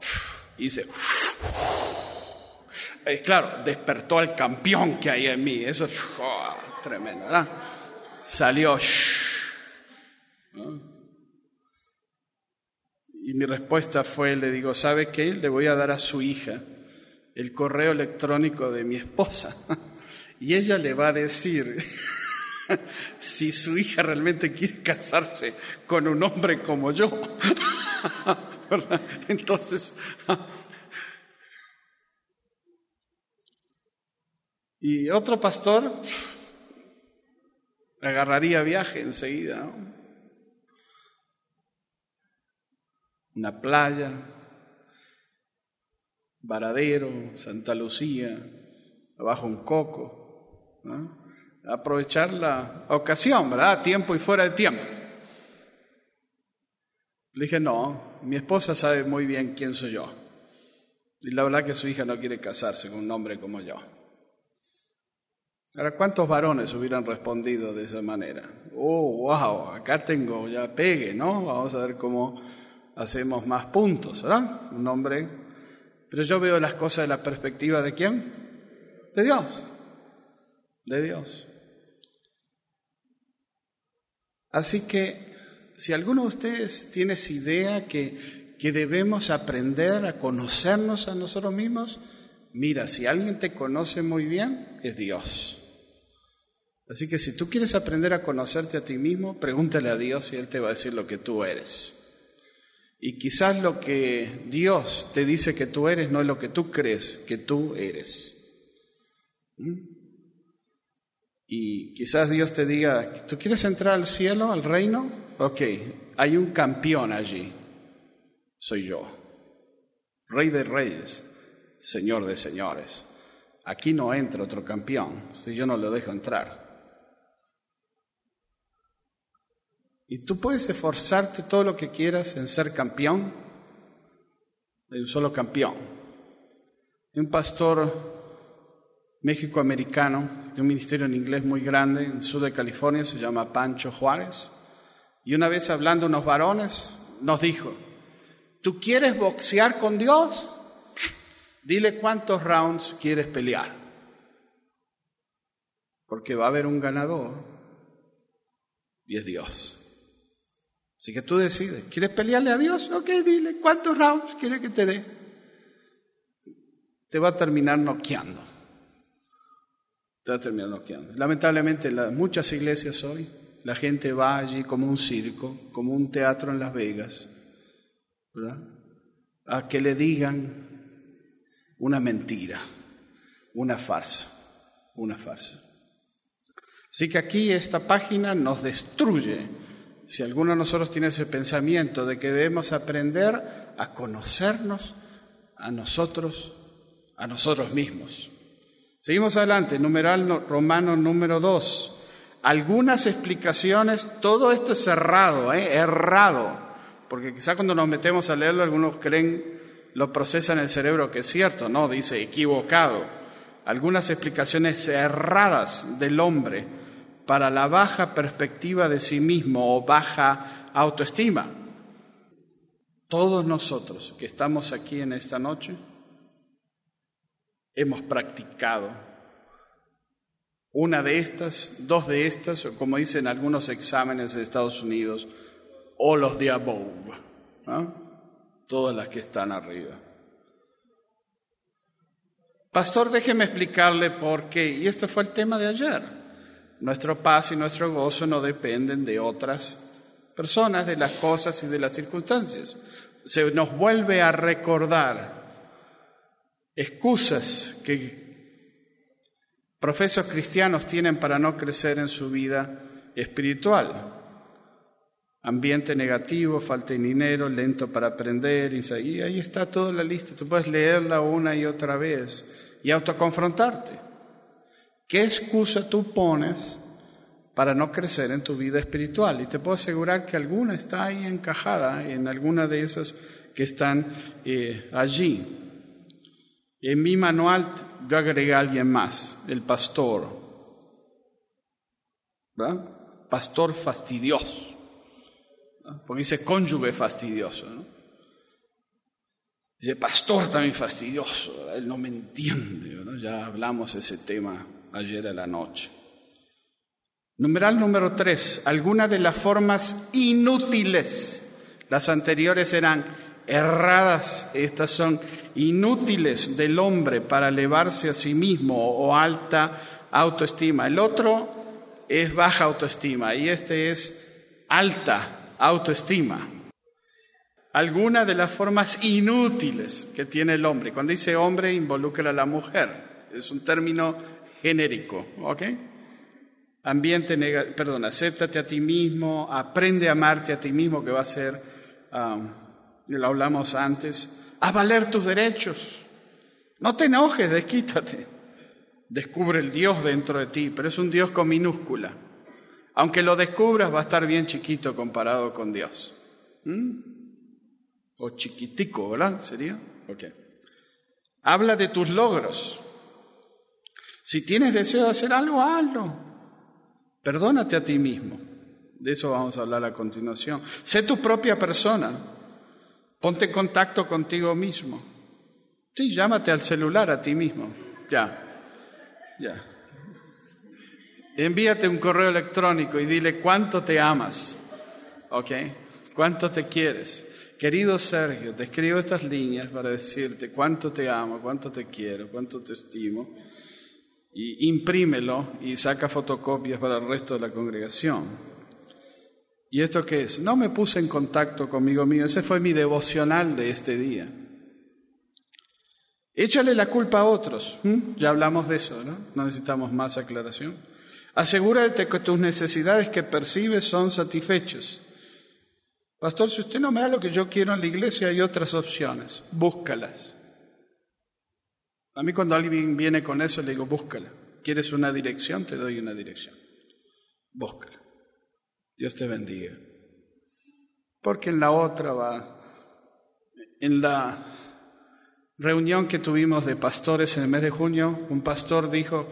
hice. Es claro, despertó al campeón que hay en mí. Eso es oh, tremendo, ¿verdad? Salió. Y mi respuesta fue, le digo, ¿sabe qué? Le voy a dar a su hija el correo electrónico de mi esposa y ella le va a decir si su hija realmente quiere casarse con un hombre como yo. Entonces, y otro pastor agarraría viaje enseguida. Una playa, Varadero, Santa Lucía, abajo un coco. Aprovechar la ocasión, ¿verdad? tiempo y fuera de tiempo. Le dije, no, mi esposa sabe muy bien quién soy yo. Y la verdad que su hija no quiere casarse con un hombre como yo. Ahora, ¿cuántos varones hubieran respondido de esa manera? Oh, wow, acá tengo ya pegue, ¿no? Vamos a ver cómo hacemos más puntos, ¿verdad? Un hombre. Pero yo veo las cosas de la perspectiva de quién? De Dios. De Dios. Así que, si alguno de ustedes tiene esa idea que, que debemos aprender a conocernos a nosotros mismos, mira, si alguien te conoce muy bien, es Dios. Así que si tú quieres aprender a conocerte a ti mismo, pregúntale a Dios y Él te va a decir lo que tú eres. Y quizás lo que Dios te dice que tú eres no es lo que tú crees que tú eres. ¿Mm? Y quizás Dios te diga, ¿tú quieres entrar al cielo, al reino? Ok, hay un campeón allí. Soy yo. Rey de reyes, Señor de señores. Aquí no entra otro campeón si yo no lo dejo entrar. Y tú puedes esforzarte todo lo que quieras en ser campeón. Hay un solo campeón. Un pastor méxico-americano de un ministerio en inglés muy grande en el sur de California, se llama Pancho Juárez. Y una vez hablando unos varones, nos dijo, ¿tú quieres boxear con Dios? Dile cuántos rounds quieres pelear. Porque va a haber un ganador y es Dios. Así que tú decides, ¿quieres pelearle a Dios? Ok, dile, ¿cuántos rounds quiere que te dé? Te va a terminar noqueando. Te va a terminar noqueando. Lamentablemente en muchas iglesias hoy la gente va allí como un circo, como un teatro en Las Vegas, ¿verdad? A que le digan una mentira, una farsa, una farsa. Así que aquí esta página nos destruye si alguno de nosotros tiene ese pensamiento de que debemos aprender a conocernos a nosotros, a nosotros mismos. Seguimos adelante, numeral romano número 2. Algunas explicaciones, todo esto es cerrado, ¿eh? errado, porque quizá cuando nos metemos a leerlo algunos creen, lo procesan en el cerebro que es cierto, no, dice equivocado. Algunas explicaciones erradas del hombre para la baja perspectiva de sí mismo o baja autoestima. Todos nosotros que estamos aquí en esta noche hemos practicado una de estas, dos de estas, o como dicen algunos exámenes de Estados Unidos, o los de above, todas las que están arriba. Pastor, déjeme explicarle por qué. Y esto fue el tema de ayer. Nuestro paz y nuestro gozo no dependen de otras personas, de las cosas y de las circunstancias. Se nos vuelve a recordar excusas que profesos cristianos tienen para no crecer en su vida espiritual. Ambiente negativo, falta de dinero, lento para aprender, y ahí está toda la lista. Tú puedes leerla una y otra vez y autoconfrontarte. ¿Qué excusa tú pones para no crecer en tu vida espiritual? Y te puedo asegurar que alguna está ahí encajada en alguna de esas que están eh, allí. En mi manual yo agregué a alguien más, el pastor. ¿verdad? Pastor fastidioso. Porque dice cónyuge fastidioso. Dice pastor también fastidioso. Él no me entiende. Ya hablamos ese tema ayer a la noche. Numeral número tres. Algunas de las formas inútiles. Las anteriores eran erradas. Estas son inútiles del hombre para elevarse a sí mismo o alta autoestima. El otro es baja autoestima y este es alta autoestima. Algunas de las formas inútiles que tiene el hombre. Cuando dice hombre, involucra a la mujer. Es un término genérico, ¿ok? Ambiente, perdón, acéptate a ti mismo, aprende a amarte a ti mismo, que va a ser, um, lo hablamos antes, a valer tus derechos. No te enojes, desquítate. Descubre el Dios dentro de ti, pero es un Dios con minúscula. Aunque lo descubras, va a estar bien chiquito comparado con Dios. ¿Mm? O chiquitico, ¿verdad? ¿Sería? Ok. Habla de tus logros. Si tienes deseo de hacer algo, hazlo. Perdónate a ti mismo. De eso vamos a hablar a continuación. Sé tu propia persona. Ponte en contacto contigo mismo. Sí, llámate al celular a ti mismo. Ya. Ya. Envíate un correo electrónico y dile cuánto te amas, ¿ok? ¿Cuánto te quieres? Querido Sergio, te escribo estas líneas para decirte cuánto te amo, cuánto te quiero, cuánto te estimo. Y imprímelo y saca fotocopias para el resto de la congregación. ¿Y esto qué es? No me puse en contacto conmigo mío, ese fue mi devocional de este día. Échale la culpa a otros. Ya hablamos de eso, ¿no? No necesitamos más aclaración. Asegúrate que tus necesidades que percibes son satisfechas. Pastor, si usted no me da lo que yo quiero en la iglesia, hay otras opciones. Búscalas. A mí cuando alguien viene con eso, le digo, búscala. ¿Quieres una dirección? Te doy una dirección. Búscala. Dios te bendiga. Porque en la otra va, en la reunión que tuvimos de pastores en el mes de junio, un pastor dijo,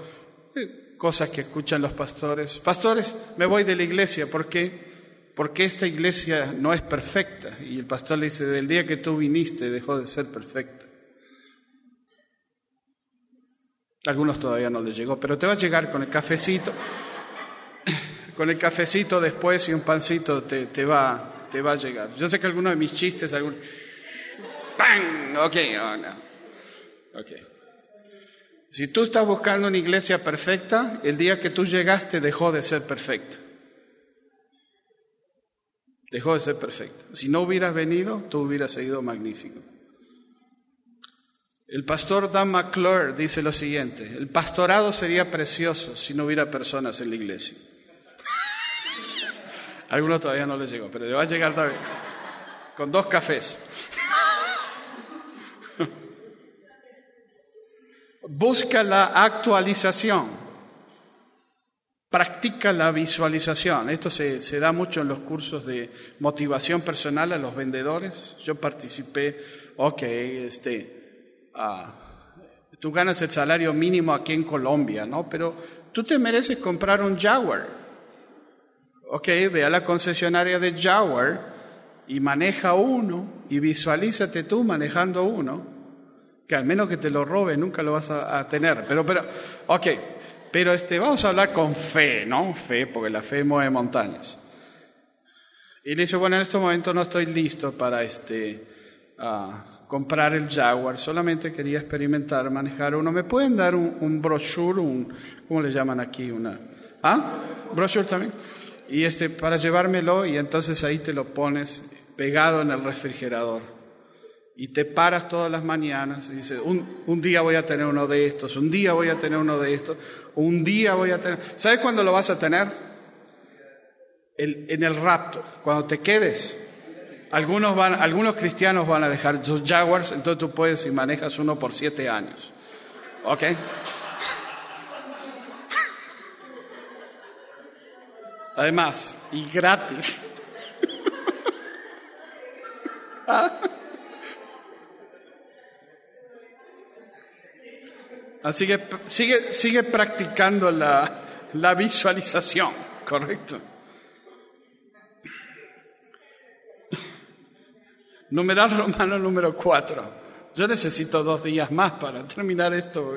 eh, cosas que escuchan los pastores. Pastores, me voy de la iglesia, ¿por qué? Porque esta iglesia no es perfecta. Y el pastor le dice, del día que tú viniste dejó de ser perfecta. Algunos todavía no les llegó, pero te va a llegar con el cafecito. Con el cafecito después y un pancito te, te, va, te va a llegar. Yo sé que algunos de mis chistes, algún... ¡Pam! Ok, oh, no. Ok. Si tú estás buscando una iglesia perfecta, el día que tú llegaste dejó de ser perfecta. Dejó de ser perfecta. Si no hubieras venido, tú hubieras sido magnífico. El pastor Dan McClure dice lo siguiente, el pastorado sería precioso si no hubiera personas en la iglesia. algunos todavía no les llegó, pero le va a llegar también. Con dos cafés. Busca la actualización. Practica la visualización. Esto se, da mucho en los cursos de motivación personal a los vendedores. Yo participé, ok, este, ah, tú ganas el salario mínimo aquí en Colombia, ¿no? Pero tú te mereces comprar un Jaguar. Ok, ve a la concesionaria de Jaguar y maneja uno y visualízate tú manejando uno que al menos que te lo robe nunca lo vas a, tener. Pero, pero, ok, pero este, vamos a hablar con fe, ¿no? Fe, porque la fe mueve montañas. Y le dice, bueno, en este momento no estoy listo para este, comprar el Jaguar, solamente quería experimentar manejar uno. ¿Me pueden dar un, un brochure, un, ¿cómo le llaman aquí? Una, ¿Ah? ¿Brochure también? Y este, para llevármelo y entonces ahí te lo pones pegado en el refrigerador. Y te paras todas las mañanas y dices, un, un día voy a tener uno de estos, un día voy a tener uno de estos, un día voy a tener... ¿Sabes cuándo lo vas a tener? El, en el rapto, cuando te quedes. Algunos, van, algunos cristianos van a dejar sus Jaguars, entonces tú puedes y manejas uno por siete años. ¿Ok? Además, y gratis. Así que sigue, sigue practicando la visualización, ¿correcto? Numeral romano número 4. Yo necesito dos días más para terminar esto,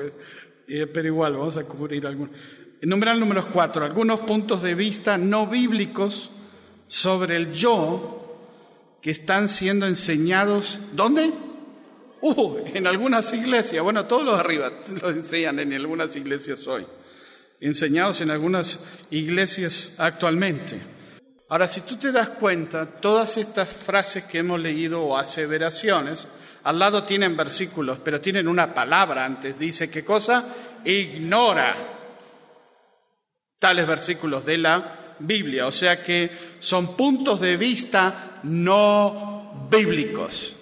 eh, pero igual vamos a cubrir algunos. Numeral número 4. Algunos puntos de vista no bíblicos sobre el yo que están siendo enseñados. ¿Dónde? Uh, en algunas iglesias. Bueno, todos los arriba lo enseñan en algunas iglesias hoy. Enseñados en algunas iglesias actualmente. Ahora, si tú te das cuenta, todas estas frases que hemos leído o aseveraciones, al lado tienen versículos, pero tienen una palabra antes. Dice, ¿qué cosa? Ignora tales versículos de la Biblia. O sea que son puntos de vista no bíblicos.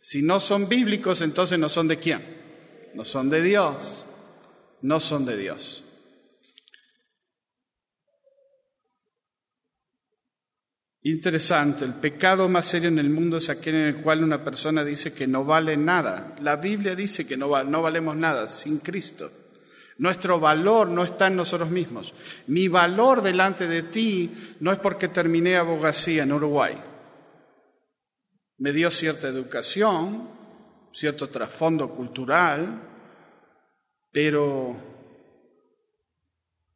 Si no son bíblicos, entonces no son de quién? No son de Dios. No son de Dios. Interesante, el pecado más serio en el mundo es aquel en el cual una persona dice que no vale nada. La Biblia dice que no, no valemos nada sin Cristo. Nuestro valor no está en nosotros mismos. Mi valor delante de ti no es porque terminé abogacía en Uruguay. Me dio cierta educación, cierto trasfondo cultural, pero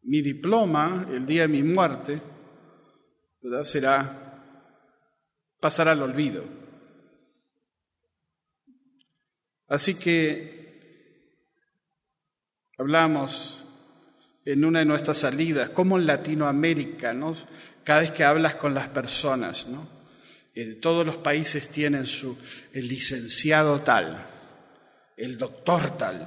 mi diploma, el día de mi muerte, será pasar al olvido. Así que hablamos en una de nuestras salidas, como en Latinoamérica, cada vez que hablas con las personas, ¿no? Eh, todos los países tienen su, el licenciado tal, el doctor tal,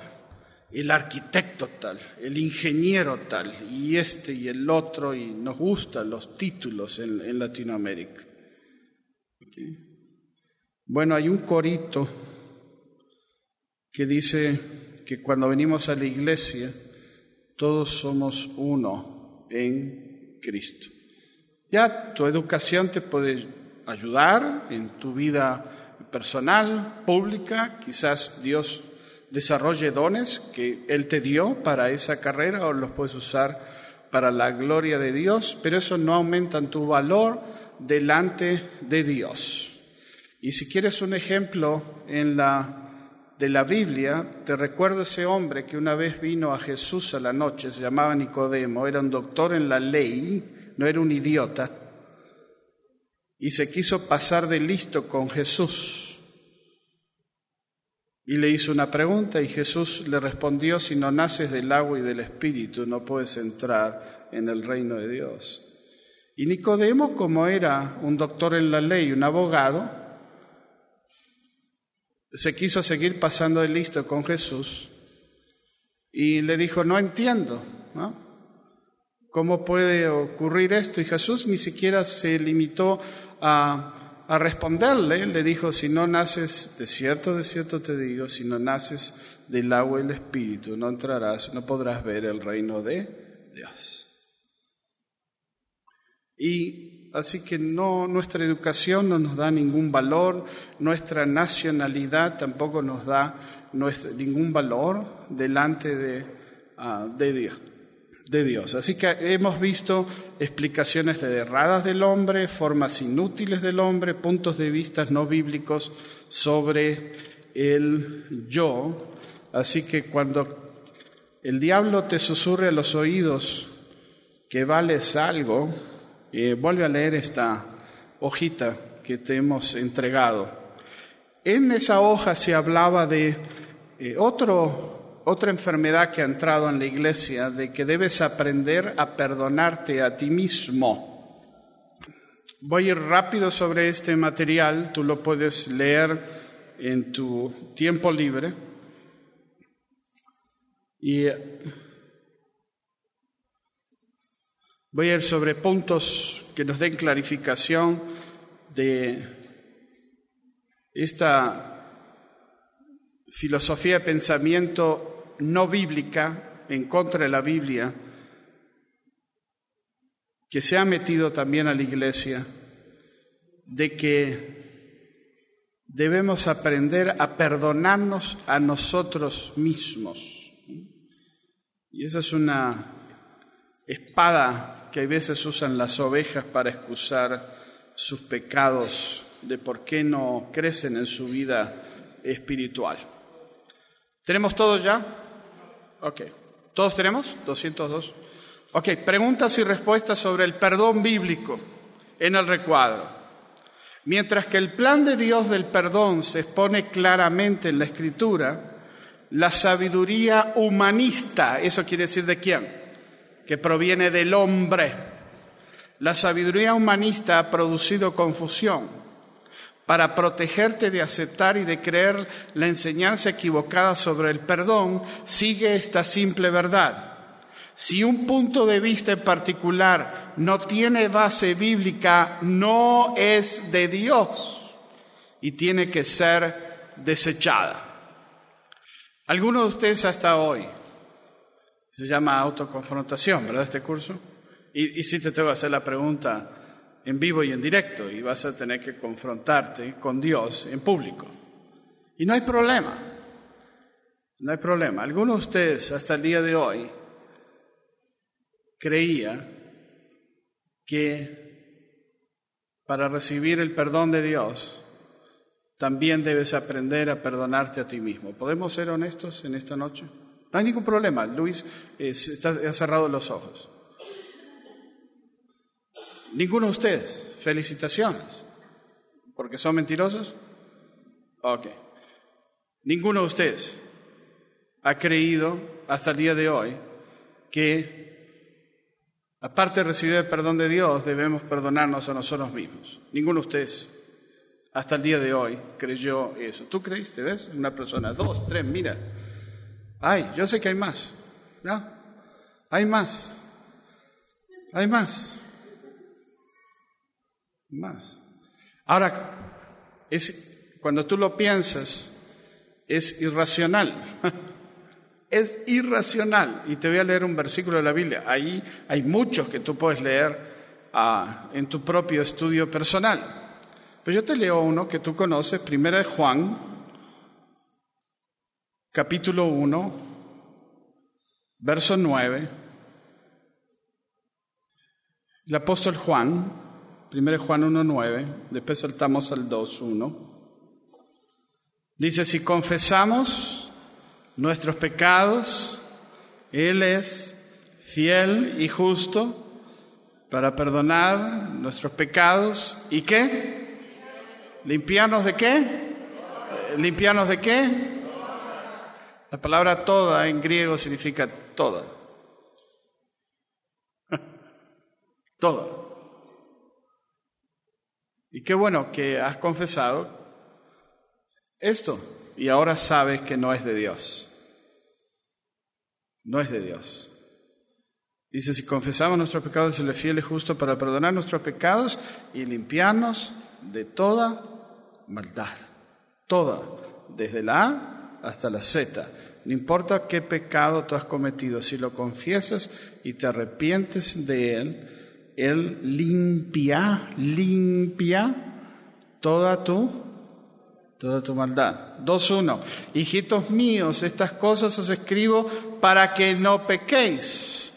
el arquitecto tal, el ingeniero tal, y este y el otro, y nos gustan los títulos en, Latinoamérica. Bueno, hay un corito que dice que cuando venimos a la iglesia, todos somos uno en Cristo. Ya tu educación te puede ayudar en tu vida personal, pública, quizás Dios desarrolle dones que Él te dio para esa carrera o los puedes usar para la gloria de Dios, pero eso no aumenta tu valor delante de Dios. Y si quieres un ejemplo en la, de la Biblia, te recuerdo ese hombre que una vez vino a Jesús a la noche, se llamaba Nicodemo, era un doctor en la ley, no era un idiota, y se quiso pasar de listo con Jesús. Y le hizo una pregunta y Jesús le respondió, si no naces del agua y del espíritu no puedes entrar en el reino de Dios. Y Nicodemo, como era un doctor en la ley, un abogado, se quiso seguir pasando de listo con Jesús y le dijo, no entiendo, ¿no? ¿Cómo puede ocurrir esto? Y Jesús ni siquiera se limitó a a responderle, le dijo, si no naces, de cierto, de cierto te digo, si no naces del agua y el espíritu, no entrarás, no podrás ver el reino de Dios. Y así que no, nuestra educación no nos da ningún valor, nuestra nacionalidad tampoco nos da ningún valor delante de, ah, de Dios de Dios. Así que hemos visto explicaciones de del hombre, formas inútiles del hombre, puntos de vista no bíblicos sobre el yo. Así que cuando el diablo te susurre a los oídos que vales algo, eh, vuelve a leer esta hojita que te hemos entregado. en esa hoja se hablaba de eh, otro, otra enfermedad que ha entrado en la iglesia, de que debes aprender a perdonarte a ti mismo. Voy a ir rápido sobre este material, tú lo puedes leer en tu tiempo libre. Y voy a ir sobre puntos que nos den clarificación de esta filosofía de pensamiento no bíblica, en contra de la Biblia, que se ha metido también a la iglesia, de que debemos aprender a perdonarnos a nosotros mismos. Y esa es una espada que a veces usan las ovejas para excusar sus pecados de por qué no crecen en su vida espiritual. ¿Tenemos todos ya? Ok. ¿Todos tenemos? 202. Ok, preguntas y respuestas sobre el perdón bíblico en el recuadro. Mientras que el plan de Dios del perdón se expone claramente en la Escritura, la sabiduría humanista, eso quiere decir de quién? Que proviene del hombre. La sabiduría humanista ha producido confusión para protegerte de aceptar y de creer la enseñanza equivocada sobre el perdón, sigue esta simple verdad. Si un punto de vista en particular no tiene base bíblica, no es de Dios y tiene que ser desechada. Algunos de ustedes hasta hoy, se llama autoconfrontación, ¿verdad? Este curso. Y, si te tengo que hacer la pregunta, en vivo y en directo y vas a tener que confrontarte con Dios en público. Y no hay problema, no hay problema. Algunos de ustedes hasta el día de hoy creía que para recibir el perdón de Dios también debes aprender a perdonarte a ti mismo. ¿Podemos ser honestos en esta noche? No hay ningún problema. Luis está, ha cerrado los ojos. Ninguno de ustedes. Felicitaciones. ¿Porque son mentirosos? Ok. Ninguno de ustedes ha creído hasta el día de hoy que, aparte de recibir el perdón de Dios, debemos perdonarnos a nosotros mismos. Ninguno de ustedes hasta el día de hoy creyó eso. ¿Tú creíste? ¿Ves? Una persona, dos, tres, mira. Ay, yo sé que hay más. ¿No? Hay más. Hay más más. Ahora, es, cuando tú lo piensas, es irracional. es irracional. Y te voy a leer un versículo de la Biblia. Ahí hay muchos que tú puedes leer ah, en tu propio estudio personal. Pero yo te leo uno que tú conoces, primera de Juan, capítulo 1, verso 9. El apóstol Juan 1 Juan 1.9, después saltamos al 2.1. Dice, si confesamos nuestros pecados, Él es fiel y justo para perdonar nuestros pecados. ¿Y qué? ¿Limpiarnos de qué? ¿Limpiarnos de qué? La palabra toda en griego significa toda. toda. Y qué bueno que has confesado esto y ahora sabes que no es de Dios. No es de Dios. Dice, si confesamos nuestros pecados, Él es fiel y justo para perdonar nuestros pecados y limpiarnos de toda maldad. Toda, desde la A hasta la Z. No importa qué pecado tú has cometido, si lo confiesas y te arrepientes de él, él limpia, limpia toda tu, toda tu maldad. 2.1. Hijitos míos, estas cosas os escribo para que no pequéis.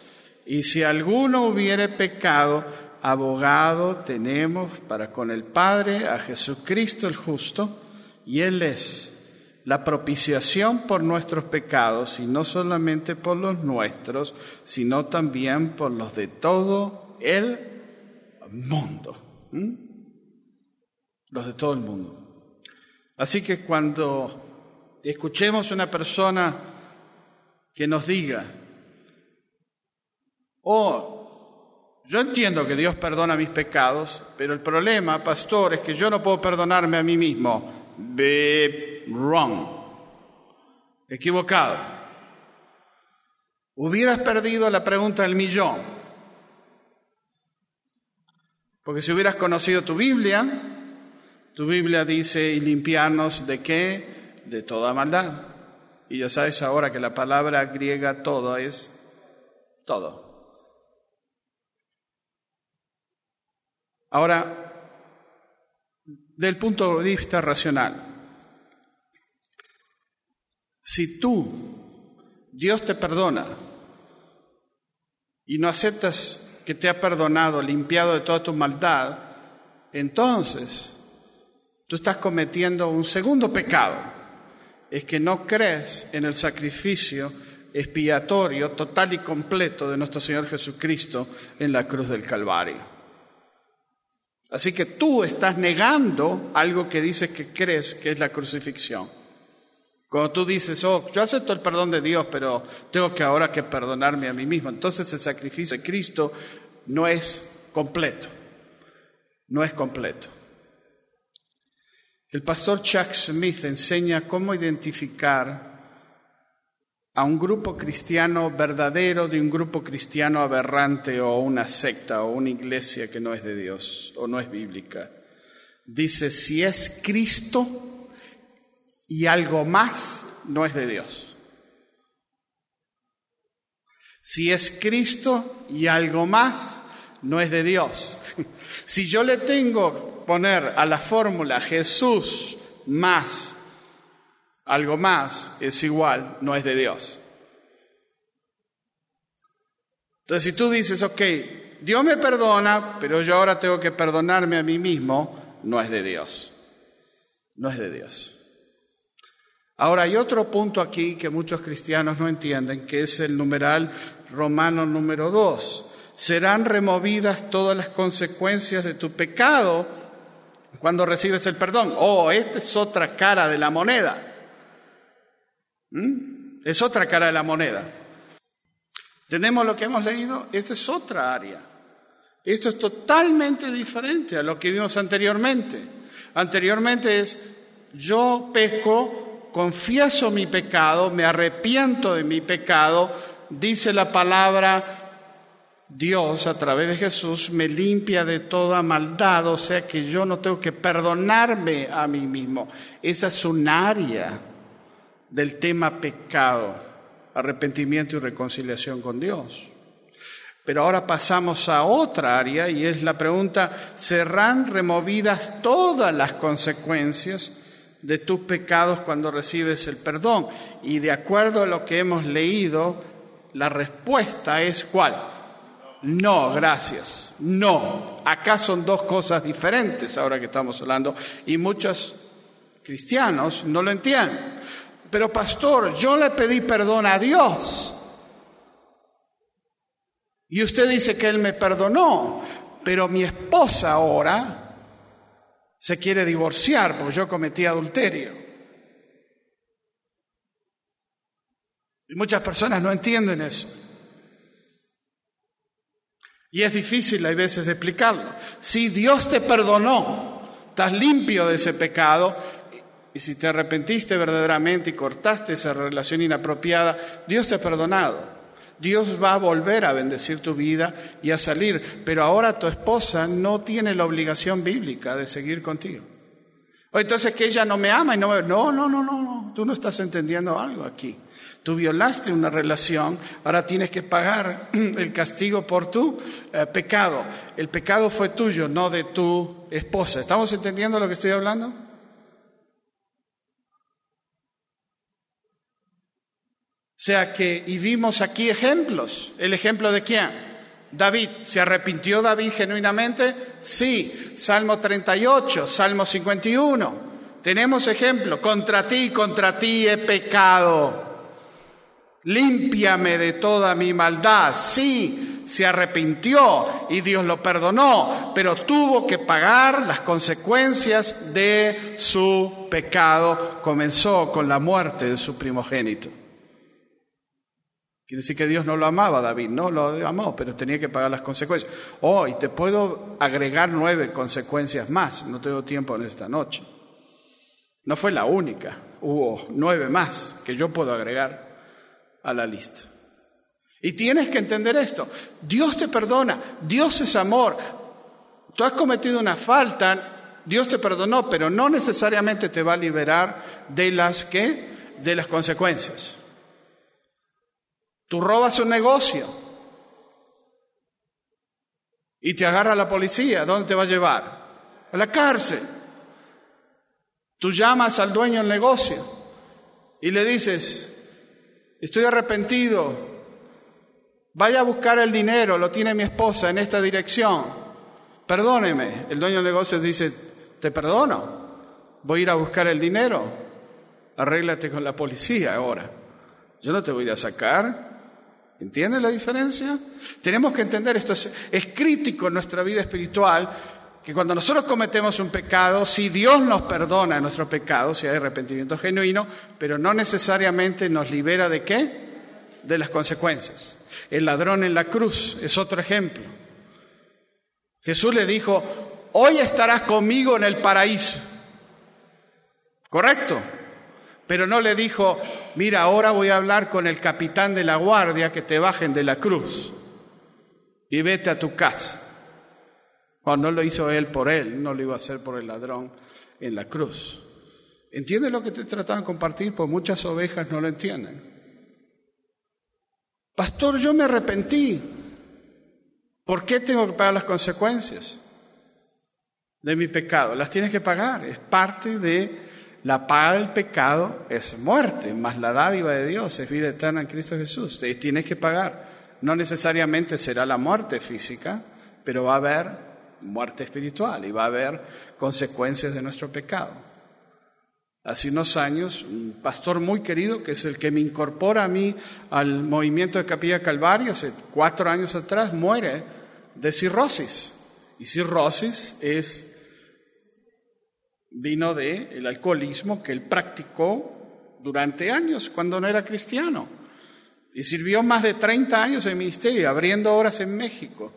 Y si alguno hubiere pecado, abogado tenemos para con el Padre a Jesucristo el justo, y Él es la propiciación por nuestros pecados, y no solamente por los nuestros, sino también por los de todo el mundo. Los de todo el mundo. Así que cuando escuchemos una persona que nos diga, oh, yo entiendo que Dios perdona mis pecados, pero el problema, pastor, es que yo no puedo perdonarme a mí mismo. Be wrong. Equivocado. Hubieras perdido la pregunta del millón. Porque si hubieras conocido tu Biblia, tu Biblia dice, y limpiarnos de qué? De toda maldad. Y ya sabes ahora que la palabra griega todo es todo. Ahora, del punto de vista racional, si tú, Dios te perdona y no aceptas que te ha perdonado, limpiado de toda tu maldad, entonces tú estás cometiendo un segundo pecado, es que no crees en el sacrificio expiatorio total y completo de nuestro Señor Jesucristo en la cruz del Calvario. Así que tú estás negando algo que dices que crees que es la crucifixión. Cuando tú dices, oh, yo acepto el perdón de Dios, pero tengo que ahora que perdonarme a mí mismo, entonces el sacrificio de Cristo no es completo, no es completo. El pastor Chuck Smith enseña cómo identificar a un grupo cristiano verdadero de un grupo cristiano aberrante o una secta o una iglesia que no es de Dios o no es bíblica. Dice, si es Cristo y algo más, no es de Dios. Si es Cristo y algo más, no es de Dios. Si yo le tengo poner a la fórmula Jesús más algo más es igual, no es de Dios. Entonces, si tú dices, ok, Dios me perdona, pero yo ahora tengo que perdonarme a mí mismo, no es de Dios. No es de Dios. Ahora, hay otro punto aquí que muchos cristianos no entienden, que es el numeral romano número 2. Serán removidas todas las consecuencias de tu pecado cuando recibes el perdón. Oh, esta es otra cara de la moneda. ¿Mm? Es otra cara de la moneda. ¿Tenemos lo que hemos leído? Esta es otra área. Esto es totalmente diferente a lo que vimos anteriormente. Anteriormente es, yo peco, confieso mi pecado, me arrepiento de mi pecado, dice la palabra, Dios a través de Jesús me limpia de toda maldad, o sea que yo no tengo que perdonarme a mí mismo. Esa es un área del tema pecado, arrepentimiento y reconciliación con Dios. Pero ahora pasamos a otra área y es la pregunta, ¿serán removidas todas las consecuencias de tus pecados cuando recibes el perdón? Y de acuerdo a lo que hemos leído, la respuesta es ¿cuál? No, gracias. No. Acá son dos cosas diferentes ahora que estamos hablando y muchos cristianos no lo entienden. Pero pastor, yo le pedí perdón a Dios. Y usted dice que Él me perdonó, pero mi esposa ahora se quiere divorciar porque yo cometí adulterio. Y muchas personas no entienden eso. Y es difícil a veces de explicarlo. Si Dios te perdonó, estás limpio de ese pecado, y si te arrepentiste verdaderamente y cortaste esa relación inapropiada, Dios te ha perdonado. Dios va a volver a bendecir tu vida y a salir, pero ahora tu esposa no tiene la obligación bíblica de seguir contigo. O entonces que ella no me ama y no me... No, no, no, no, no, tú no estás entendiendo algo aquí. Tú violaste una relación, ahora tienes que pagar el castigo por tu eh, pecado. El pecado fue tuyo, no de tu esposa. ¿Estamos entendiendo lo que estoy hablando? Sea que, y vimos aquí ejemplos. ¿El ejemplo de quién? David. ¿Se arrepintió David genuinamente? Sí. Salmo 38, Salmo 51. Tenemos ejemplo. Contra ti, contra ti he pecado límpiame de toda mi maldad. Sí, se arrepintió y Dios lo perdonó, pero tuvo que pagar las consecuencias de su pecado. Comenzó con la muerte de su primogénito. Quiere decir que Dios no lo amaba, David, no lo amó, pero tenía que pagar las consecuencias. Oh, y te puedo agregar nueve consecuencias más, no tengo tiempo en esta noche. No fue la única, hubo nueve más que yo puedo agregar a la lista. Y tienes que entender esto, Dios te perdona, Dios es amor. Tú has cometido una falta, Dios te perdonó, pero no necesariamente te va a liberar de las que de las consecuencias. Tú robas un negocio y te agarra la policía. ¿Dónde te va a llevar? A la cárcel. Tú llamas al dueño del negocio y le dices, estoy arrepentido, vaya a buscar el dinero, lo tiene mi esposa en esta dirección, perdóneme. El dueño del negocio dice, te perdono, voy a ir a buscar el dinero, arréglate con la policía ahora. Yo no te voy a sacar, ¿Entiende la diferencia? Tenemos que entender esto. Es, crítico en nuestra vida espiritual que cuando nosotros cometemos un pecado, si Dios nos perdona nuestros pecados, si hay arrepentimiento genuino, pero no necesariamente nos libera de qué? De las consecuencias. El ladrón en la cruz es otro ejemplo. Jesús le dijo, hoy estarás conmigo en el paraíso. ¿Correcto? Pero no le dijo, mira, ahora voy a hablar con el capitán de la guardia que te bajen de la cruz y vete a tu casa. O no lo hizo él por él, no lo iba a hacer por el ladrón en la cruz. ¿Entiendes lo que te trataban de compartir? Pues muchas ovejas no lo entienden. Pastor, yo me arrepentí. ¿Por qué tengo que pagar las consecuencias de mi pecado? Las tienes que pagar, es parte de la paga del pecado es muerte, más la dádiva de Dios es vida eterna en Cristo Jesús. Tienes que pagar. No necesariamente será la muerte física, pero va a haber muerte espiritual y va a haber consecuencias de nuestro pecado. Hace unos años, un pastor muy querido, que es el que me incorpora a mí al movimiento de Capilla Calvario, hace cuatro años atrás, muere de cirrosis. Y cirrosis es vino del el alcoholismo que él practicó durante años cuando no era cristiano. Y sirvió más de 30 años en ministerio, abriendo obras en México.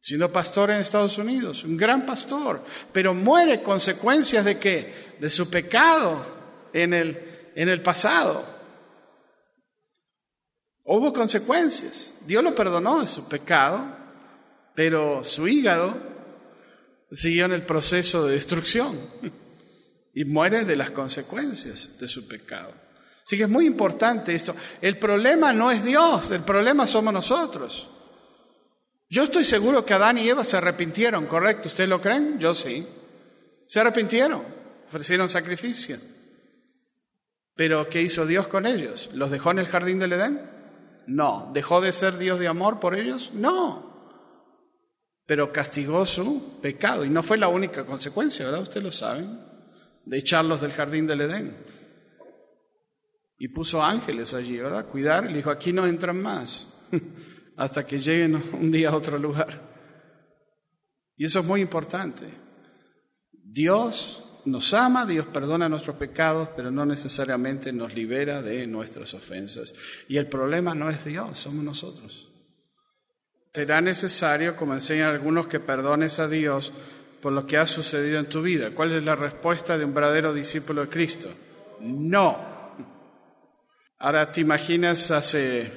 Siendo pastor en Estados Unidos, un gran pastor, pero muere consecuencias de qué? De su pecado en el, en el pasado. Hubo consecuencias. Dios lo perdonó de su pecado, pero su hígado siguió en el proceso de destrucción y muere de las consecuencias de su pecado. Así que es muy importante esto. El problema no es Dios, el problema somos nosotros. Yo estoy seguro que Adán y Eva se arrepintieron, ¿correcto? ¿Ustedes lo creen? Yo sí. Se arrepintieron, ofrecieron sacrificio. Pero ¿qué hizo Dios con ellos? ¿Los dejó en el jardín del Edén? No. ¿Dejó de ser Dios de amor por ellos? No pero castigó su pecado. Y no fue la única consecuencia, ¿verdad? Ustedes lo saben, de echarlos del jardín del Edén. Y puso ángeles allí, ¿verdad? Cuidar, le dijo, aquí no entran más, hasta que lleguen un día a otro lugar. Y eso es muy importante. Dios nos ama, Dios perdona nuestros pecados, pero no necesariamente nos libera de nuestras ofensas. Y el problema no es Dios, somos nosotros. Será necesario, como enseñan algunos, que perdones a Dios por lo que ha sucedido en tu vida. ¿Cuál es la respuesta de un verdadero discípulo de Cristo? No. Ahora te imaginas hace,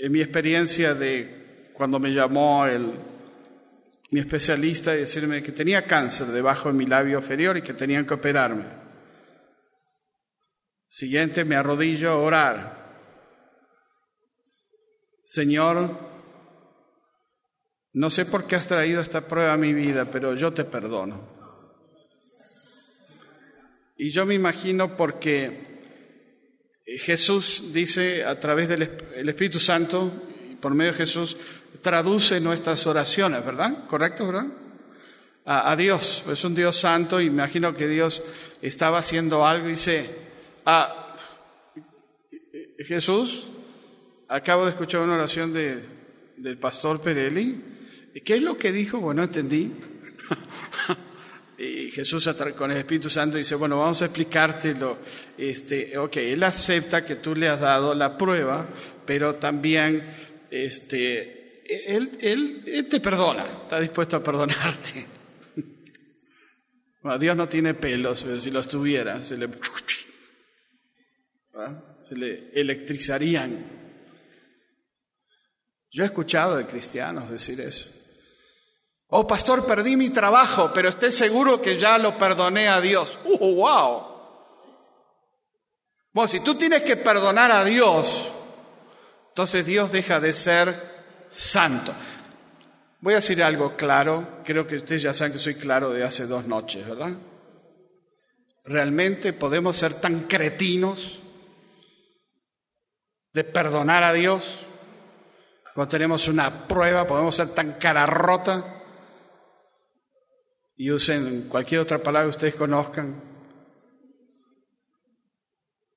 en mi experiencia de cuando me llamó el, mi especialista y decirme que tenía cáncer debajo de mi labio inferior y que tenían que operarme. Siguiente, me arrodillo a orar. Señor, no sé por qué has traído esta prueba a mi vida, pero yo te perdono. Y yo me imagino porque Jesús dice a través del Espíritu Santo, por medio de Jesús, traduce nuestras oraciones, ¿verdad? ¿Correcto, verdad? A, Dios, es un Dios santo, y imagino que Dios estaba haciendo algo y dice, ah, Jesús, acabo de escuchar una oración de, del pastor Perelli. ¿Qué es lo que dijo? Bueno, entendí. y Jesús con el Espíritu Santo dice, bueno, vamos a explicártelo. Este, ok, Él acepta que tú le has dado la prueba, pero también este, él, él, te perdona, está dispuesto a perdonarte. Bueno, Dios no tiene pelos, si los tuviera, se le, se le electrizarían. Yo he escuchado de cristianos decir eso. Oh, pastor, perdí mi trabajo, pero esté seguro que ya lo perdoné a Dios. ¡Uh, wow! Bueno, si tú tienes que perdonar a Dios, entonces Dios deja de ser santo. Voy a decir algo claro, creo que ustedes ya saben que soy claro de hace dos noches, ¿verdad? ¿Realmente podemos ser tan cretinos de perdonar a Dios? Cuando tenemos una prueba, podemos ser tan cara rota y usen cualquier otra palabra que ustedes conozcan.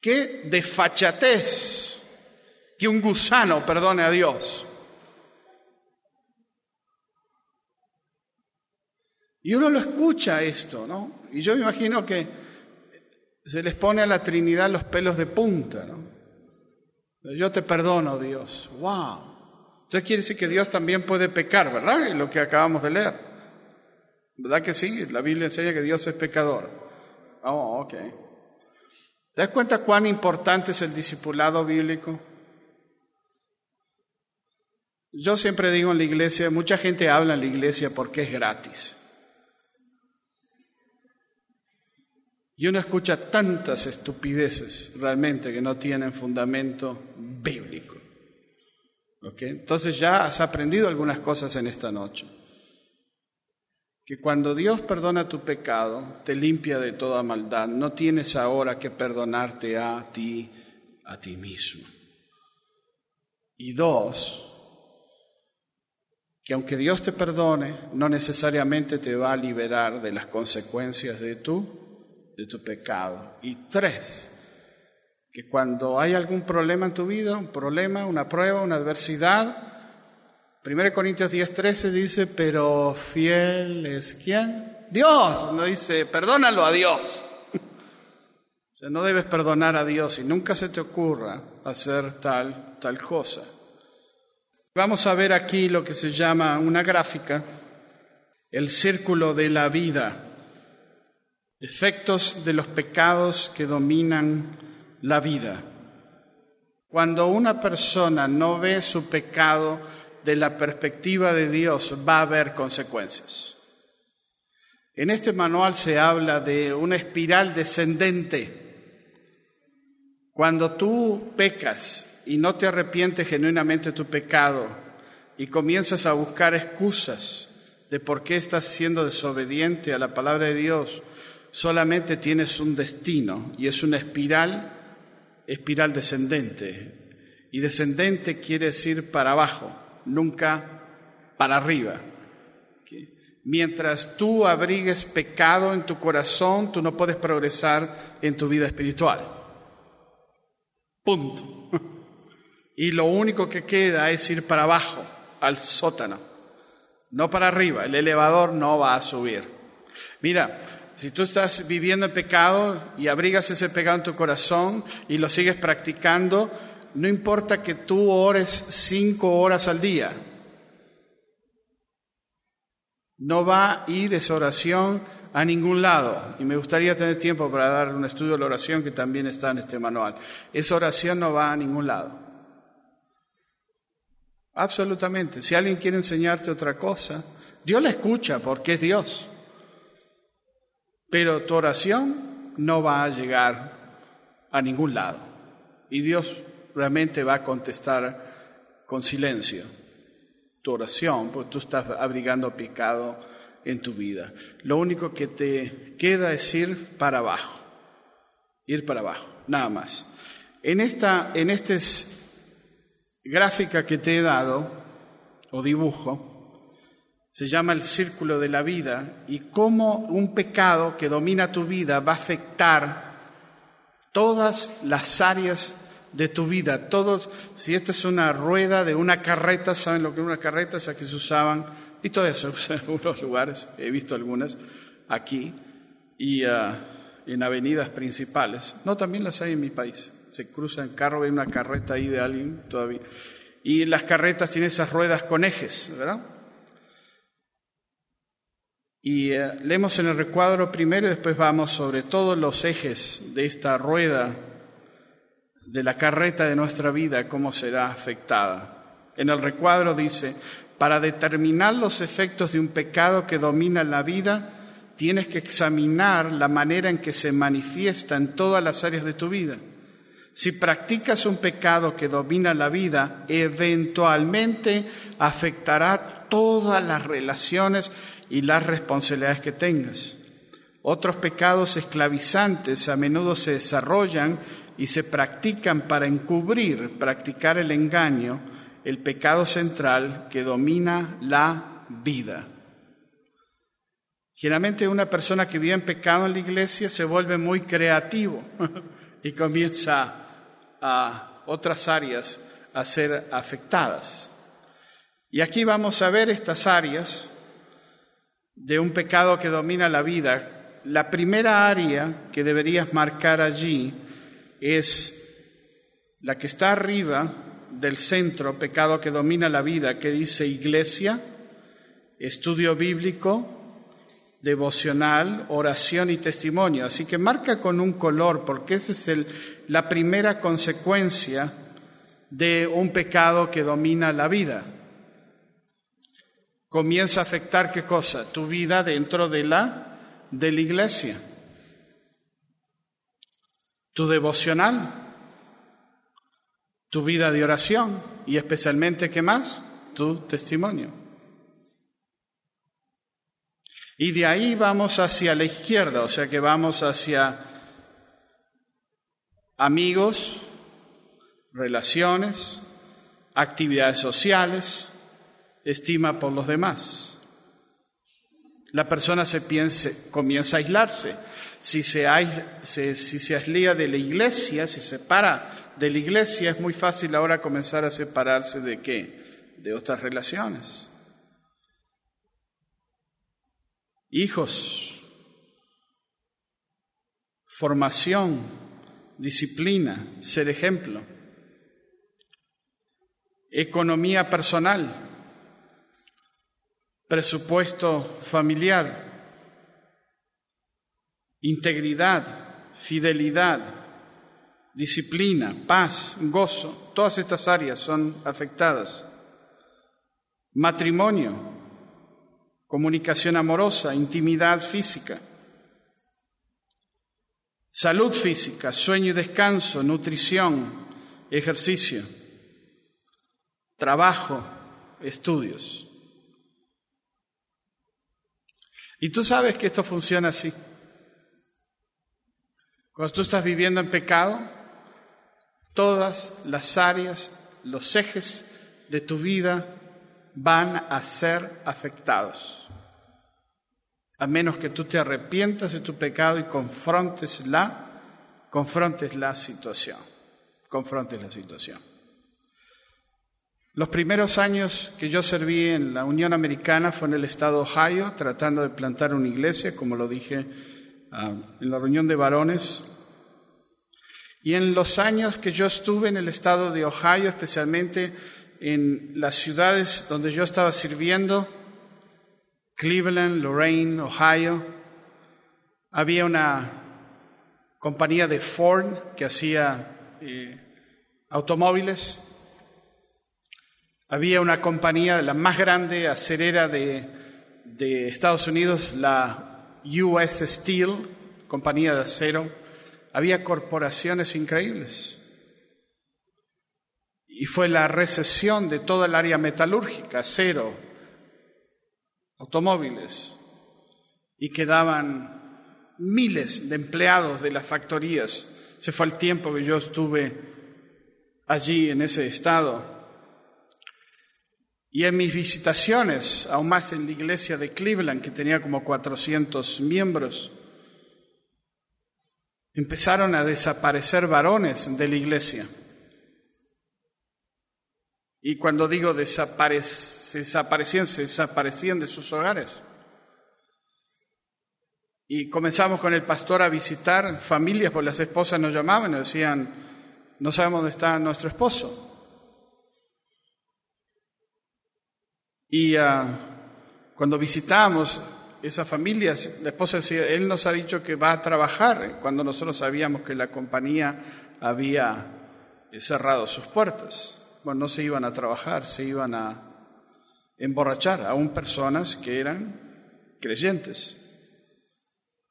Qué desfachatez que un gusano perdone a Dios. Y uno lo escucha esto, ¿no? Y yo me imagino que se les pone a la Trinidad los pelos de punta, ¿no? Yo te perdono, Dios. ¡Wow! Entonces quiere decir que Dios también puede pecar, ¿verdad? Lo que acabamos de leer. ¿Verdad que sí? La Biblia enseña que Dios es pecador. Oh, ok. ¿Te das cuenta cuán importante es el discipulado bíblico? Yo siempre digo en la iglesia, mucha gente habla en la iglesia porque es gratis. Y uno escucha tantas estupideces realmente que no tienen fundamento bíblico. ¿Okay? Entonces ya has aprendido algunas cosas en esta noche que cuando Dios perdona tu pecado, te limpia de toda maldad. No tienes ahora que perdonarte a ti, a ti mismo. Y dos, que aunque Dios te perdone, no necesariamente te va a liberar de las consecuencias de tu, de tu pecado. Y tres, que cuando hay algún problema en tu vida, un problema, una prueba, una adversidad, 1 Corintios 10:13 dice, pero fiel es quién? Dios. No dice, perdónalo a Dios. o sea, no debes perdonar a Dios y nunca se te ocurra hacer tal, tal cosa. Vamos a ver aquí lo que se llama una gráfica, el círculo de la vida, efectos de los pecados que dominan la vida. Cuando una persona no ve su pecado, de la perspectiva de Dios va a haber consecuencias. En este manual se habla de una espiral descendente. Cuando tú pecas y no te arrepientes genuinamente de tu pecado y comienzas a buscar excusas de por qué estás siendo desobediente a la palabra de Dios, solamente tienes un destino y es una espiral, espiral descendente. Y descendente quiere decir para abajo nunca para arriba. Mientras tú abrigues pecado en tu corazón, tú no puedes progresar en tu vida espiritual. Punto. Y lo único que queda es ir para abajo, al sótano, no para arriba. El elevador no va a subir. Mira, si tú estás viviendo en pecado y abrigas ese pecado en tu corazón y lo sigues practicando, no importa que tú ores cinco horas al día. No va a ir esa oración a ningún lado. Y me gustaría tener tiempo para dar un estudio de la oración que también está en este manual. Esa oración no va a ningún lado. Absolutamente. Si alguien quiere enseñarte otra cosa, Dios la escucha porque es Dios. Pero tu oración no va a llegar a ningún lado. Y Dios realmente va a contestar con silencio tu oración, porque tú estás abrigando pecado en tu vida. Lo único que te queda es ir para abajo, ir para abajo, nada más. En esta, en esta gráfica que te he dado, o dibujo, se llama el círculo de la vida y cómo un pecado que domina tu vida va a afectar todas las áreas de tu vida. Todos, si esta es una rueda de una carreta, ¿saben lo que es una carreta? Esa que se usaban, y todavía se usa en algunos lugares, he visto algunas aquí, y ah, en avenidas principales. No, también las hay en mi país. Se cruza el carro, ve una carreta ahí de alguien todavía. Y las carretas tienen esas ruedas con ejes, ¿verdad? Y eh, leemos en el recuadro primero y después vamos sobre todos los ejes de esta rueda de la carreta de nuestra vida, cómo será afectada. En el recuadro dice, para determinar los efectos de un pecado que domina la vida, tienes que examinar la manera en que se manifiesta en todas las áreas de tu vida. Si practicas un pecado que domina la vida, eventualmente afectará todas las relaciones y las responsabilidades que tengas. Otros pecados esclavizantes a menudo se desarrollan y se practican para encubrir, practicar el engaño, el pecado central que domina la vida. Generalmente una persona que vive en pecado en la iglesia se vuelve muy creativo y comienza a otras áreas a ser afectadas. Y aquí vamos a ver estas áreas de un pecado que domina la vida. La primera área que deberías marcar allí es la que está arriba del centro, pecado que domina la vida, que dice iglesia, estudio bíblico, devocional, oración y testimonio. Así que marca con un color, porque esa es el, la primera consecuencia de un pecado que domina la vida. Comienza a afectar qué cosa? Tu vida dentro de la, de la iglesia. Tu devocional, tu vida de oración y especialmente, ¿qué más? Tu testimonio. Y de ahí vamos hacia la izquierda, o sea que vamos hacia amigos, relaciones, actividades sociales, estima por los demás. La persona se piense, comienza a aislarse. Si se, se, si se aísla de la iglesia, si se separa de la iglesia, es muy fácil ahora comenzar a separarse de qué? De otras relaciones. hijos, formación, disciplina, ser ejemplo, economía personal, presupuesto familiar, integridad, fidelidad, disciplina, paz, gozo, todas estas áreas son afectadas. Matrimonio, comunicación amorosa, intimidad física, salud física, sueño y descanso, nutrición, ejercicio, trabajo, estudios. Y tú sabes que esto funciona así. Cuando tú estás viviendo en pecado, todas las áreas, los ejes de tu vida van a ser afectados a menos que tú te arrepientas de tu pecado y confrontes la, confrontes la situación, confrontes la situación. Los primeros años que yo serví en la Unión Americana fue en el estado de Ohio, tratando de plantar una iglesia, como lo dije en la reunión de varones. Y en los años que yo estuve en el estado de Ohio, especialmente en las ciudades donde yo estaba sirviendo, Cleveland, Lorraine, Ohio, había una compañía de Ford que hacía eh, automóviles. Había una compañía, la más grande acerera de, de Estados Unidos, la US Steel, compañía de acero. Había corporaciones increíbles. Y fue la recesión de toda el área metalúrgica, acero, automóviles y quedaban miles de empleados de las factorías. Se fue el tiempo que yo estuve allí en ese estado. Y en mis visitaciones, aún más en la iglesia de Cleveland, que tenía como 400 miembros, empezaron a desaparecer varones de la iglesia. Y cuando digo desaparecían, desaparecían de sus hogares. Y comenzamos con el pastor a visitar familias, porque las esposas nos llamaban y nos decían, no sabemos dónde está nuestro esposo. Y ah, cuando visitamos esas familias, la esposa decía, él nos ha dicho que va a trabajar, cuando nosotros sabíamos que la compañía había cerrado sus puertas. Bueno, no se iban a trabajar, se iban a emborrachar, aún personas que eran creyentes.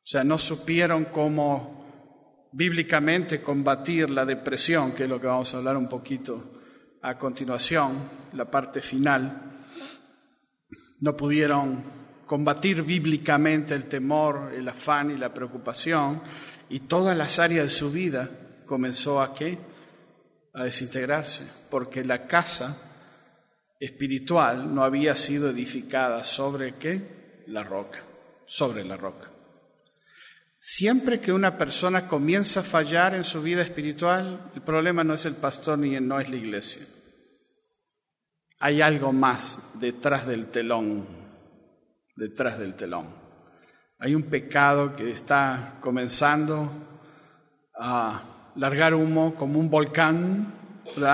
O sea, no supieron cómo bíblicamente combatir la depresión, que es lo que vamos a hablar un poquito a continuación, la parte final. No pudieron combatir bíblicamente el temor, el afán y la preocupación, y todas las áreas de su vida comenzó a qué? A desintegrarse, porque la casa espiritual no había sido edificada sobre qué? La roca, sobre la roca. Siempre que una persona comienza a fallar en su vida espiritual, el problema no es el pastor ni no es la iglesia. Hay algo más detrás del telón, detrás del telón. Hay un pecado que está comenzando a largar humo como un volcán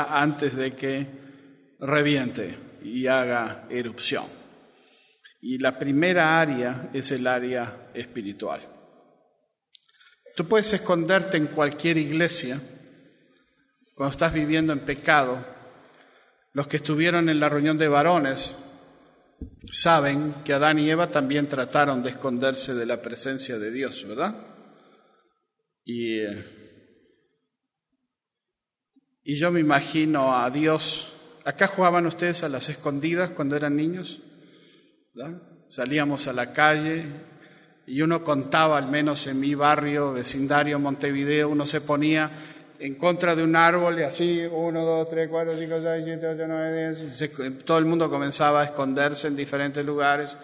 antes de que reviente y haga erupción. Y la primera área es el área espiritual. Tú puedes esconderte en cualquier iglesia cuando estás viviendo en pecado. Los que estuvieron en la reunión de varones saben que Adán y Eva también trataron de esconderse de la presencia de Dios, ¿verdad? Y, y yo me imagino a Dios. ¿Acá jugaban ustedes a las escondidas cuando eran niños? ¿verdad? Salíamos a la calle, y uno contaba, al menos en mi barrio, vecindario Montevideo, uno se ponía en contra de un árbol y así, uno, dos, tres, cuatro, cinco, seis, siete, ocho, nueve, diez, todo el mundo comenzaba a esconderse en diferentes lugares.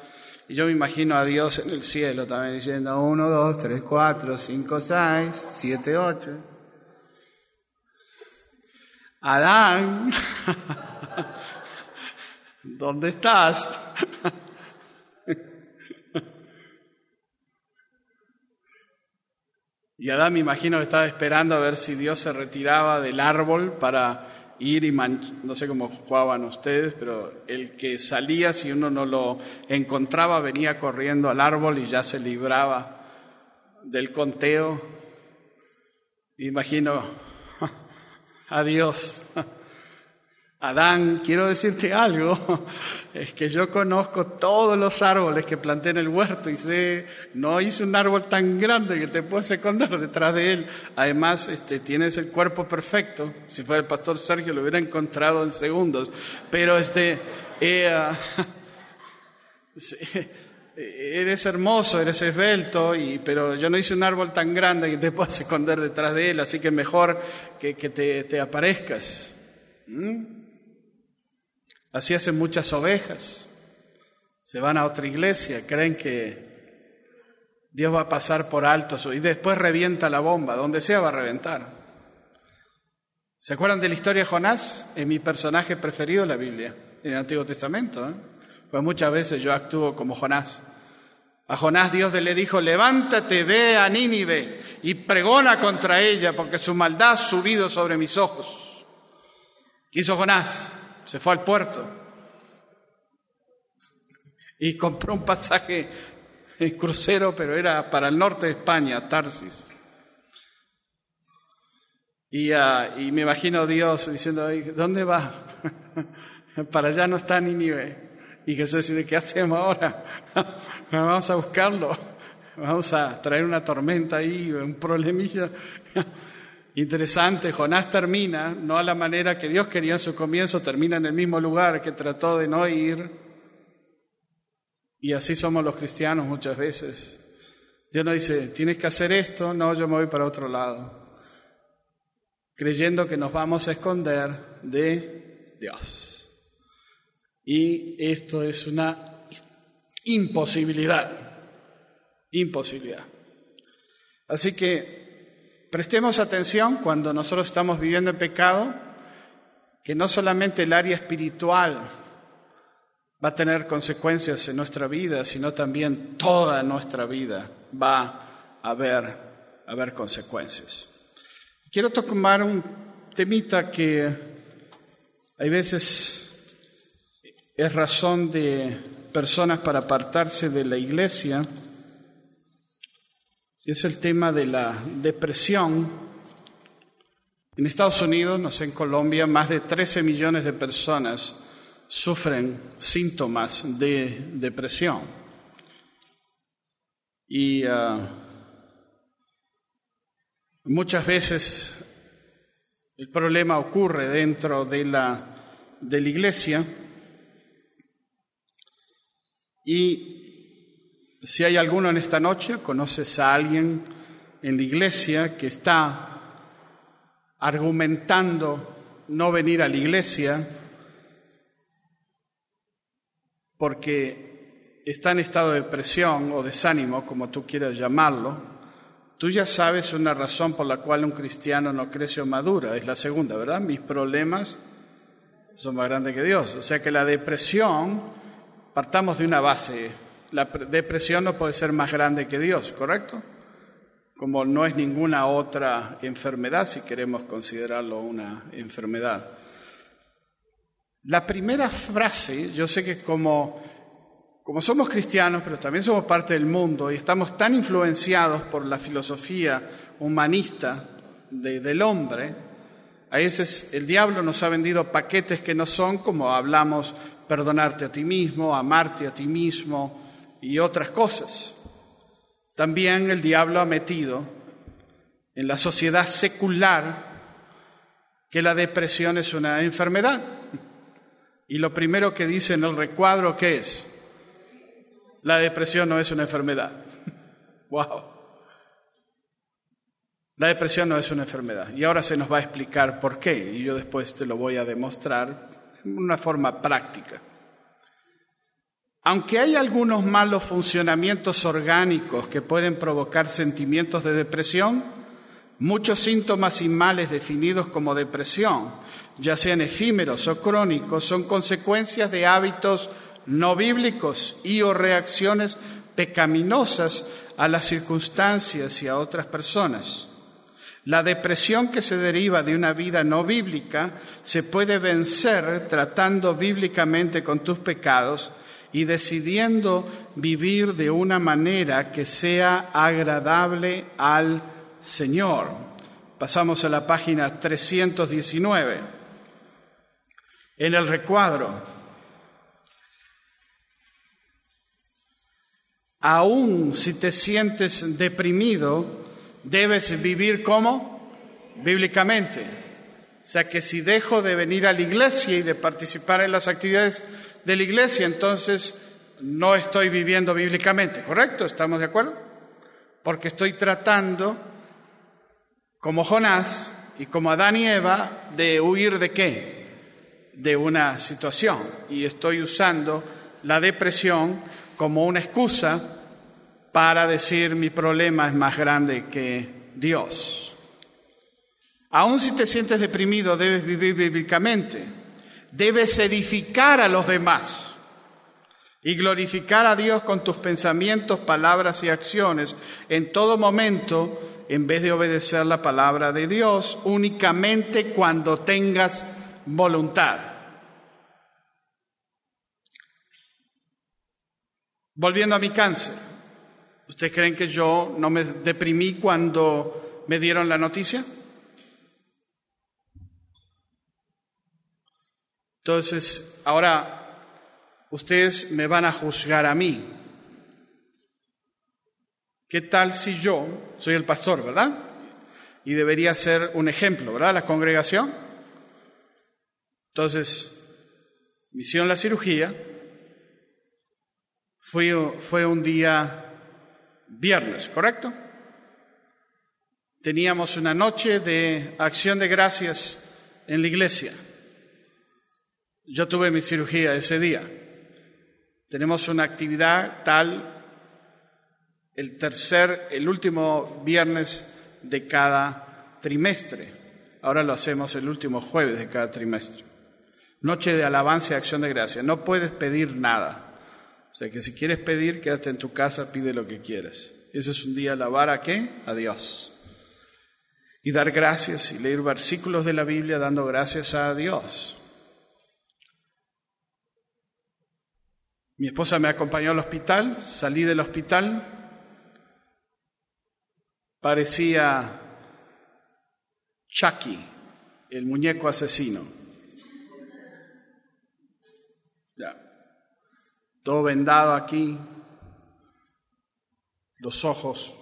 Y yo me imagino a Dios en el cielo también diciendo uno, dos, tres, cuatro, cinco, seis, siete, ocho. Adán, ¿dónde estás? Y Adán me imagino que estaba esperando a ver si Dios se retiraba del árbol para ir y no sé cómo jugaban ustedes, pero el que salía, si uno no lo encontraba, venía corriendo al árbol y ya se libraba del conteo. Imagino a Dios Adán, quiero decirte algo, es que yo conozco todos los árboles que planté en el huerto y sé, no hice un árbol tan grande que te puedes esconder detrás de él. Además, este, tienes el cuerpo perfecto. Si fuera el pastor Sergio lo hubiera encontrado en segundos. Pero este, eh, eres hermoso, eres esbelto, pero yo no hice un árbol tan grande que te puedas esconder detrás de él, así que mejor que, te, aparezcas. ¿Mm? Así hacen muchas ovejas. Se van a otra iglesia, creen que Dios va a pasar por alto y después revienta la bomba, donde sea va a reventar. ¿Se acuerdan de la historia de Jonás? Es mi personaje preferido en la Biblia, en el Antiguo Testamento. ¿eh? Pues muchas veces yo actúo como Jonás. A Jonás Dios le dijo, levántate, ve a Nínive y pregona contra ella, porque su maldad ha subido sobre mis ojos. ¿Qué hizo Jonás? Se fue al puerto y compró un pasaje en crucero, pero era para el norte de España, Tarsis. Y, ah, me imagino Dios diciendo, ¿dónde va? para allá no está Nínive. Y Jesús dice, ¿qué hacemos ahora? Vamos a buscarlo. Vamos a traer una tormenta ahí, un problemilla. Interesante, Jonás termina, no a la manera que Dios quería en su comienzo, termina en el mismo lugar que trató de no ir. Y así somos los cristianos muchas veces. Dios nos dice, tienes que hacer esto, no, yo me voy para otro lado. Creyendo que nos vamos a esconder de Dios. Y esto es una imposibilidad. Imposibilidad. Así que Prestemos atención cuando nosotros estamos viviendo en pecado que no solamente el área espiritual va a tener consecuencias en nuestra vida, sino también toda nuestra vida va a haber, a consecuencias. Quiero tomar un temita que hay veces es razón de personas para apartarse de la iglesia. Es el tema de la depresión en Estados Unidos, no sé, en Colombia, más de 13 millones de personas sufren síntomas de depresión. Y ah, muchas veces el problema ocurre dentro de la, de la iglesia y si hay alguno en esta noche, conoces a alguien en la iglesia que está argumentando no venir a la iglesia porque está en estado de depresión o desánimo, como tú quieras llamarlo, tú ya sabes una razón por la cual un cristiano no crece o madura. Es la segunda, ¿verdad? Mis problemas son más grandes que Dios. O sea que la depresión, partamos de una base, la depresión no puede ser más grande que Dios, ¿correcto? como no es ninguna otra enfermedad, si queremos considerarlo una enfermedad. La primera frase, yo sé que como, como somos cristianos, pero también somos parte del mundo y estamos tan influenciados por la filosofía humanista del hombre, a veces el diablo nos ha vendido paquetes que no son como hablamos perdonarte a ti mismo, amarte a ti mismo y otras cosas. También el diablo ha metido en la sociedad secular que la depresión es una enfermedad. Y lo primero que dice en el recuadro, ¿qué es? La depresión no es una enfermedad. ¡Wow! La depresión no es una enfermedad. Y ahora se nos va a explicar por qué. Y yo después te lo voy a demostrar en una forma práctica. Aunque hay algunos malos funcionamientos orgánicos que pueden provocar sentimientos de depresión, muchos síntomas y males definidos como depresión, ya sean efímeros o crónicos, son consecuencias de hábitos no bíblicos y o reacciones pecaminosas a las circunstancias y a otras personas. La depresión que se deriva de una vida no bíblica se puede vencer tratando bíblicamente con tus pecados y decidiendo vivir de una manera que sea agradable al Señor. Pasamos a la página 319. En el recuadro, aún si te sientes deprimido, debes vivir como bíblicamente. O sea que si dejo de venir a la iglesia y de participar en las actividades de la iglesia, entonces no estoy viviendo bíblicamente, ¿correcto? ¿Estamos de acuerdo? Porque estoy tratando, como Jonás y como Adán y Eva, de huir de qué? De una situación. Y estoy usando la depresión como una excusa para decir mi problema es más grande que Dios. Aún si te sientes deprimido, debes vivir bíblicamente debes edificar a los demás y glorificar a Dios con tus pensamientos, palabras y acciones en todo momento, en vez de obedecer la palabra de Dios únicamente cuando tengas voluntad. Volviendo a mi cáncer, ¿ustedes creen que yo no me deprimí cuando me dieron la noticia? Entonces, ahora ustedes me van a juzgar a mí. ¿Qué tal si yo soy el pastor, verdad? Y debería ser un ejemplo, ¿verdad? La congregación. Entonces, me hicieron la cirugía. Fue, fue un día viernes, ¿correcto? Teníamos una noche de acción de gracias en la iglesia. Yo tuve mi cirugía ese día. Tenemos una actividad tal el tercer, el último viernes de cada trimestre. Ahora lo hacemos el último jueves de cada trimestre. Noche de alabanza y acción de gracia. No puedes pedir nada. O sea que si quieres pedir, quédate en tu casa, pide lo que quieres. Ese es un día alabar a qué? A Dios. Y dar gracias y leer versículos de la Biblia dando gracias a Dios. Mi esposa me acompañó al hospital, salí del hospital, parecía Chucky, el muñeco asesino. todo vendado aquí, los ojos.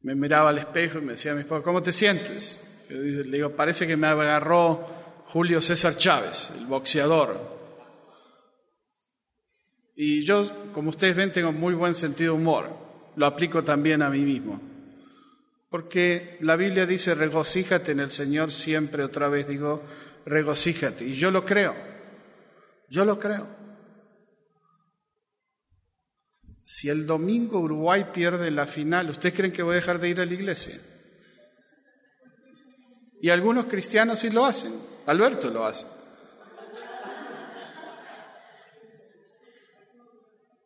Me miraba al espejo y me decía a mi esposa, ¿cómo te sientes? Yo le digo, parece que me agarró Julio César Chávez, el boxeador. Y yo, como ustedes ven, tengo muy buen sentido de humor. Lo aplico también a mí mismo. Porque la Biblia dice, regocíjate en el Señor siempre, otra vez digo, regocíjate. Y yo lo creo. Yo lo creo. Si el domingo Uruguay pierde la final, ¿ustedes creen que voy a dejar de ir a la iglesia? Y algunos cristianos sí lo hacen. Alberto lo hace.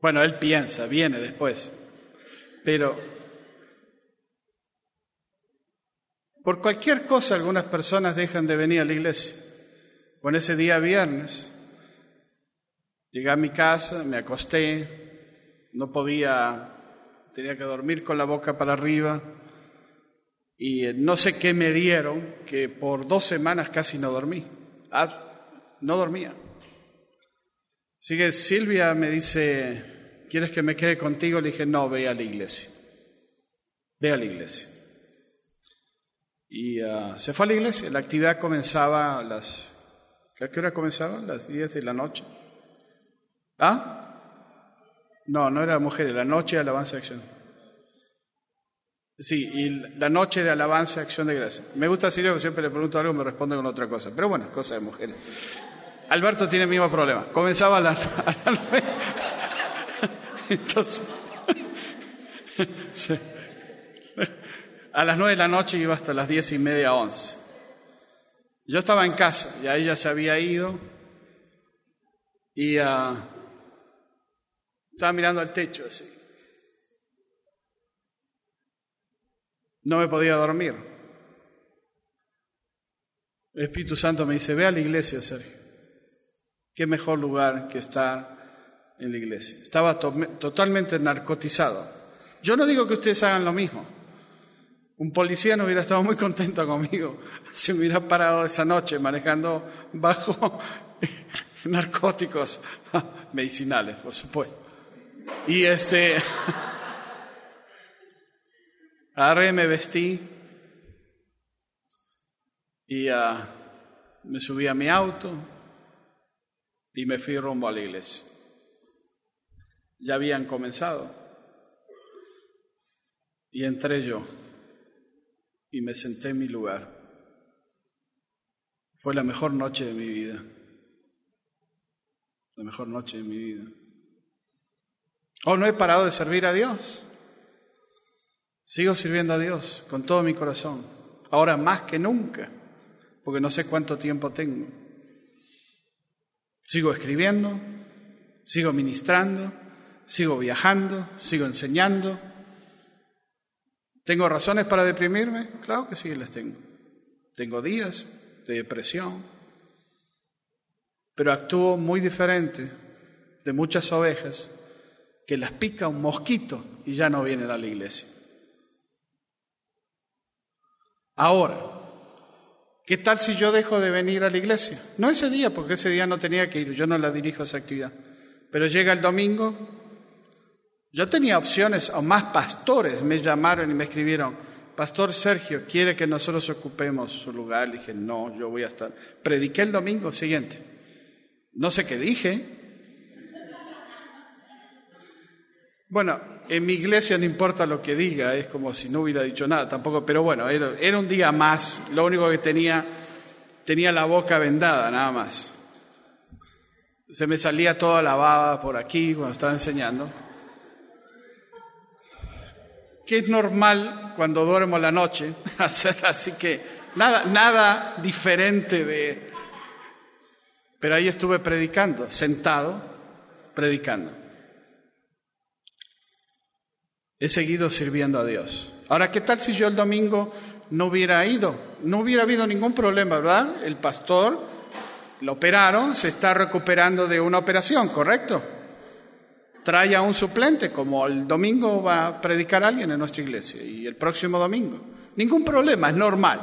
Bueno, él piensa, viene después. Pero por cualquier cosa algunas personas dejan de venir a la iglesia. Con ese día viernes, llegué a mi casa, me acosté, no podía, tenía que dormir con la boca para arriba y eh, no sé qué me dieron, que por dos semanas casi no dormí, ah, no dormía. Así que Silvia me dice, ¿quieres que me quede contigo? Le dije, no, ve a la iglesia, ve a la iglesia. Y ah, se fue a la iglesia, la actividad comenzaba a las... ¿A qué hora comenzaba? Las 10 de la noche. ¿Ah? No, no era mujeres, la noche de alabanza y acción. Sí, y la noche de alabanza acción de gracia. Me gusta decir que siempre le pregunto algo y me responde con otra cosa. Pero bueno, cosa de mujeres. Alberto tiene el mismo problema. Comenzaba a las, Entonces, a las nueve de la noche iba hasta las diez y media, once. Yo estaba en casa, ya se había ido. Y uh, estaba mirando al techo así. No me podía dormir. El Espíritu Santo me dice, ve a la iglesia, Sergio. Qué mejor lugar que estar en la iglesia. Estaba totalmente narcotizado. Yo no digo que ustedes hagan lo mismo. Un policía no hubiera estado muy contento conmigo si hubiera parado esa noche manejando bajo narcóticos medicinales, por supuesto. Y este, agarré, me vestí y ah, me subí a mi auto y me fui rumbo a la iglesia. Ya habían comenzado. Y entré yo y me senté en mi lugar. Fue la mejor noche de mi vida. La mejor noche de mi vida. ¿O oh, no he parado de servir a Dios? Sigo sirviendo a Dios con todo mi corazón, ahora más que nunca, porque no sé cuánto tiempo tengo. Sigo escribiendo, sigo ministrando, sigo viajando, sigo enseñando. ¿Tengo razones para deprimirme? Claro que sí, las tengo. Tengo días de depresión, pero actúo muy diferente de muchas ovejas que las pica un mosquito y ya no vienen a la iglesia. Ahora, ¿qué tal si yo dejo de venir a la iglesia? No ese día, porque ese día no tenía que ir, yo no la dirijo a esa actividad. Pero llega el domingo, yo tenía opciones, o más pastores me llamaron y me escribieron, Pastor Sergio, ¿quiere que nosotros ocupemos su lugar? Le dije, no, yo voy a estar. Prediqué el domingo siguiente. No sé qué dije, Bueno, en mi iglesia no importa lo que diga, es como si no hubiera dicho nada tampoco, pero bueno, era, un día más, lo único que tenía, tenía la boca vendada, nada más. Se me salía toda la baba por aquí cuando estaba enseñando. Que es normal cuando duermo la noche, así que nada, nada diferente de, Pero ahí estuve predicando, sentado, predicando. He seguido sirviendo a Dios. Ahora, ¿qué tal si yo el domingo no hubiera ido? No hubiera habido ningún problema, ¿verdad? El pastor lo operaron, se está recuperando de una operación, ¿correcto? Trae a un suplente, como el domingo va a predicar alguien en nuestra iglesia y el próximo domingo. Ningún problema, es normal.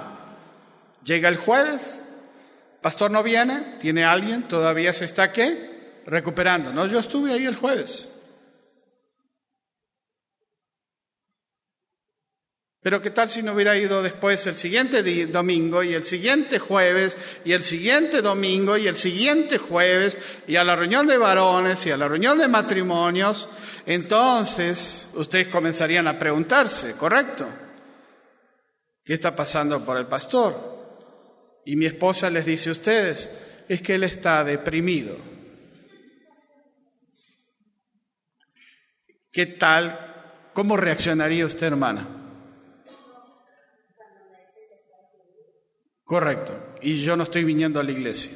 Llega el jueves, pastor no viene, tiene alguien, todavía se está qué? Recuperando. No, yo estuve ahí el jueves. Pero qué tal si no hubiera ido después el siguiente domingo y el siguiente jueves y el siguiente domingo y el siguiente jueves y a la reunión de varones y a la reunión de matrimonios, entonces ustedes comenzarían a preguntarse, ¿correcto? ¿Qué está pasando por el pastor? Y mi esposa les dice a ustedes, es que él está deprimido. ¿Qué tal? ¿Cómo reaccionaría usted, hermana? Correcto. Y yo no estoy viniendo a la iglesia.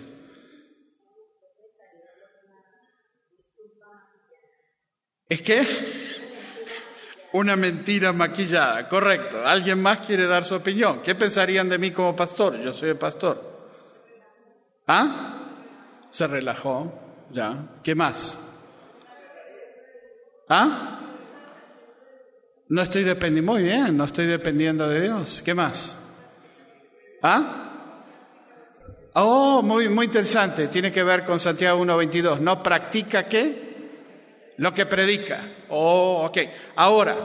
¿Es que? Una mentira maquillada, correcto. ¿Alguien más quiere dar su opinión? ¿Qué pensarían de mí como pastor? Yo soy el pastor. ¿Ah? Se relajó, ya. ¿Qué más? ¿Ah? No estoy dependiendo, muy bien, no estoy dependiendo de Dios. ¿Qué más? ¿Ah? Oh, muy, muy interesante. Tiene que ver con Santiago 1.22. No practica qué? Lo que predica. Oh, ok. Ahora,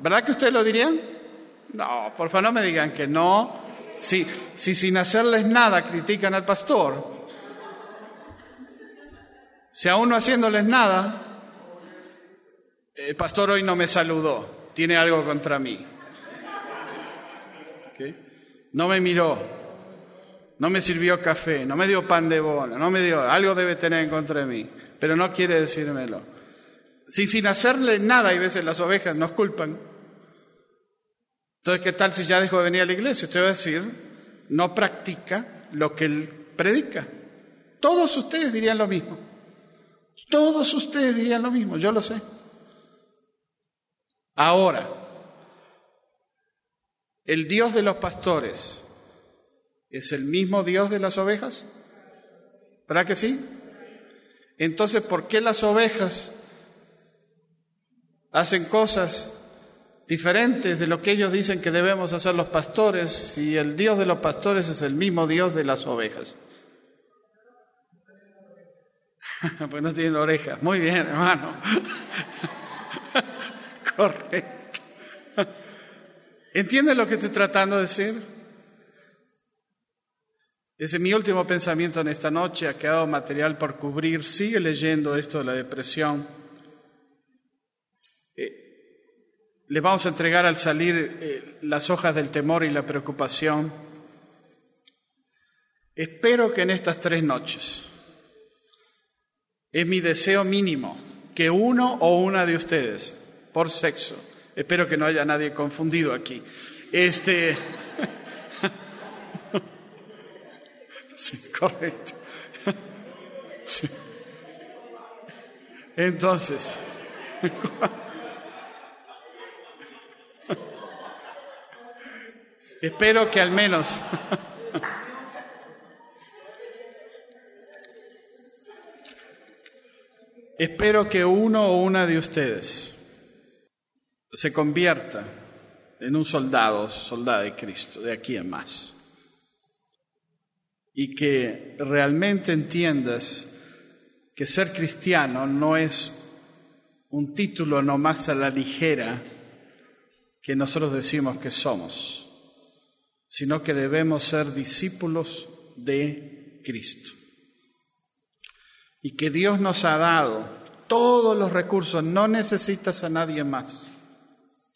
¿verdad que ustedes lo dirían? No, por favor no me digan que no. Si, si sin hacerles nada critican al pastor, si aún no haciéndoles nada, el pastor hoy no me saludó, tiene algo contra mí. No me miró, no me sirvió café, no me dio pan de bono, no me dio, algo debe tener en contra de mí, pero no quiere decírmelo. Si sin hacerle nada, y veces las ovejas nos culpan. Entonces, ¿qué tal si ya dejó de venir a la iglesia? Usted va a decir, no practica lo que él predica. Todos ustedes dirían lo mismo. Todos ustedes dirían lo mismo, yo lo sé. Ahora, el Dios de los pastores, ¿Es el mismo Dios de las ovejas? ¿Verdad que sí? Entonces, ¿por qué las ovejas hacen cosas diferentes de lo que ellos dicen que debemos hacer los pastores si el Dios de los pastores es el mismo Dios de las ovejas? pues no tienen orejas. Muy bien, hermano. Correcto. ¿Entiende lo que estoy tratando de decir? Es mi último pensamiento en esta noche. Ha quedado material por cubrir. Sigue leyendo esto de la depresión. Eh, le vamos a entregar al salir eh, las hojas del temor y la preocupación. Espero que en estas tres noches, es mi deseo mínimo, que uno o una de ustedes, por sexo, espero que no haya nadie confundido aquí, este, correcto. Entonces, espero que al menos espero que uno o una de ustedes se convierta en un soldado, soldado de Cristo, de aquí en más. Y que realmente entiendas que ser cristiano no es un título nomás a la ligera que nosotros decimos que somos, sino que debemos ser discípulos de Cristo. Y que Dios nos ha dado todos los recursos, no necesitas a nadie más,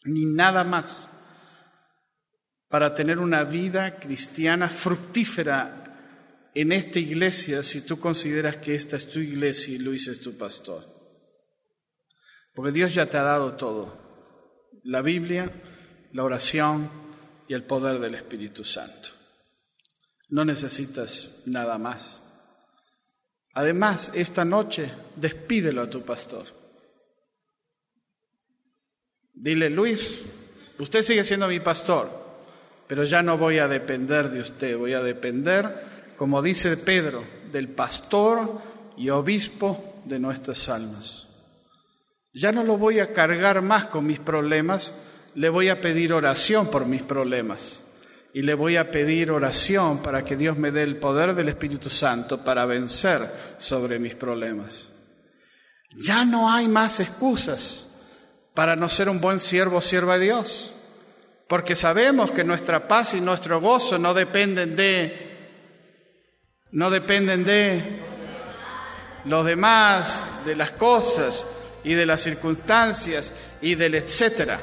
ni nada más, para tener una vida cristiana fructífera en esta iglesia si tú consideras que esta es tu iglesia y Luis es tu pastor. Porque Dios ya te ha dado todo. La Biblia, la oración y el poder del Espíritu Santo. No necesitas nada más. Además, esta noche despídelo a tu pastor. Dile, Luis, usted sigue siendo mi pastor, pero ya no voy a depender de usted, voy a depender, como dice Pedro, del pastor y obispo de nuestras almas. Ya no lo voy a cargar más con mis problemas, le voy a pedir oración por mis problemas y le voy a pedir oración para que Dios me dé el poder del Espíritu Santo para vencer sobre mis problemas. Ya no hay más excusas para no ser un buen siervo o sierva de Dios, porque sabemos que nuestra paz y nuestro gozo no dependen de no dependen de los demás, de las cosas y de las circunstancias y del etcétera.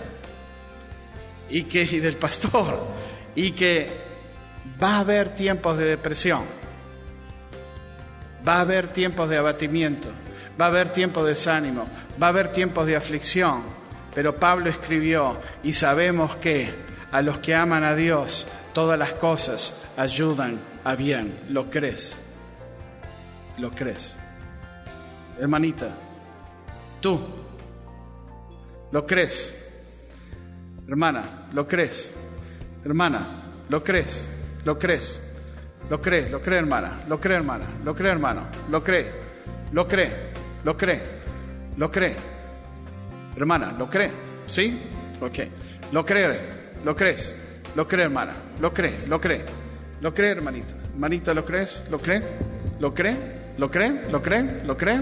Y que y del pastor. Y que va a haber tiempos de depresión, va a haber tiempos de abatimiento, va a haber tiempos de desánimo, va a haber tiempos de aflicción. Pero Pablo escribió y sabemos que a los que aman a Dios todas las cosas ayudan a bien. ¿Lo crees? ¿Lo crees? Hermanita, tú, ¿lo crees? Hermana, ¿lo crees? Hermana, ¿lo crees? ¿Lo crees? ¿Lo crees? ¿Lo cree, hermana? ¿Lo cree, hermana? ¿Lo cree, hermano? ¿Lo cree? ¿Lo cree? ¿Lo cree? ¿Lo cree? Hermana, ¿lo cree? ¿Sí? Ok. ¿Lo cree? ¿Lo crees? ¿Lo cree, hermana? ¿Lo cree? ¿Lo cree? ¿Lo cree, hermanita? Hermanita, ¿lo crees? ¿Lo cree? ¿Lo cree? ¿Lo cree? ¿Lo cree? ¿Lo cree?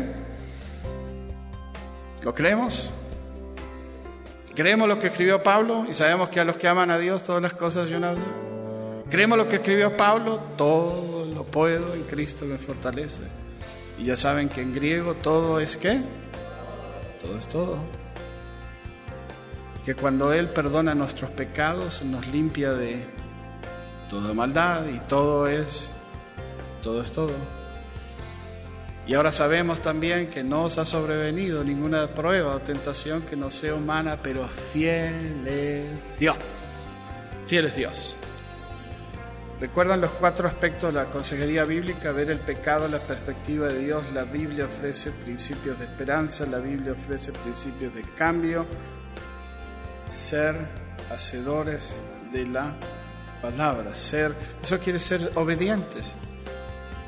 ¿Lo creemos? Creemos lo que escribió Pablo y sabemos que a los que aman a Dios todas las cosas yo no... Creemos lo que escribió Pablo, todo lo puedo en Cristo que me fortalece. Y ya saben que en griego todo es qué? Todo es todo. Que cuando Él perdona nuestros pecados nos limpia de toda maldad y todo es, todo es todo. Y ahora sabemos también que no os ha sobrevenido ninguna prueba o tentación que no sea humana, pero fiel es Dios. Fiel es Dios. ¿Recuerdan los cuatro aspectos de la consejería bíblica? Ver el pecado, la perspectiva de Dios. La Biblia ofrece principios de esperanza, la Biblia ofrece principios de cambio. Ser hacedores de la palabra. Ser, eso quiere ser obedientes.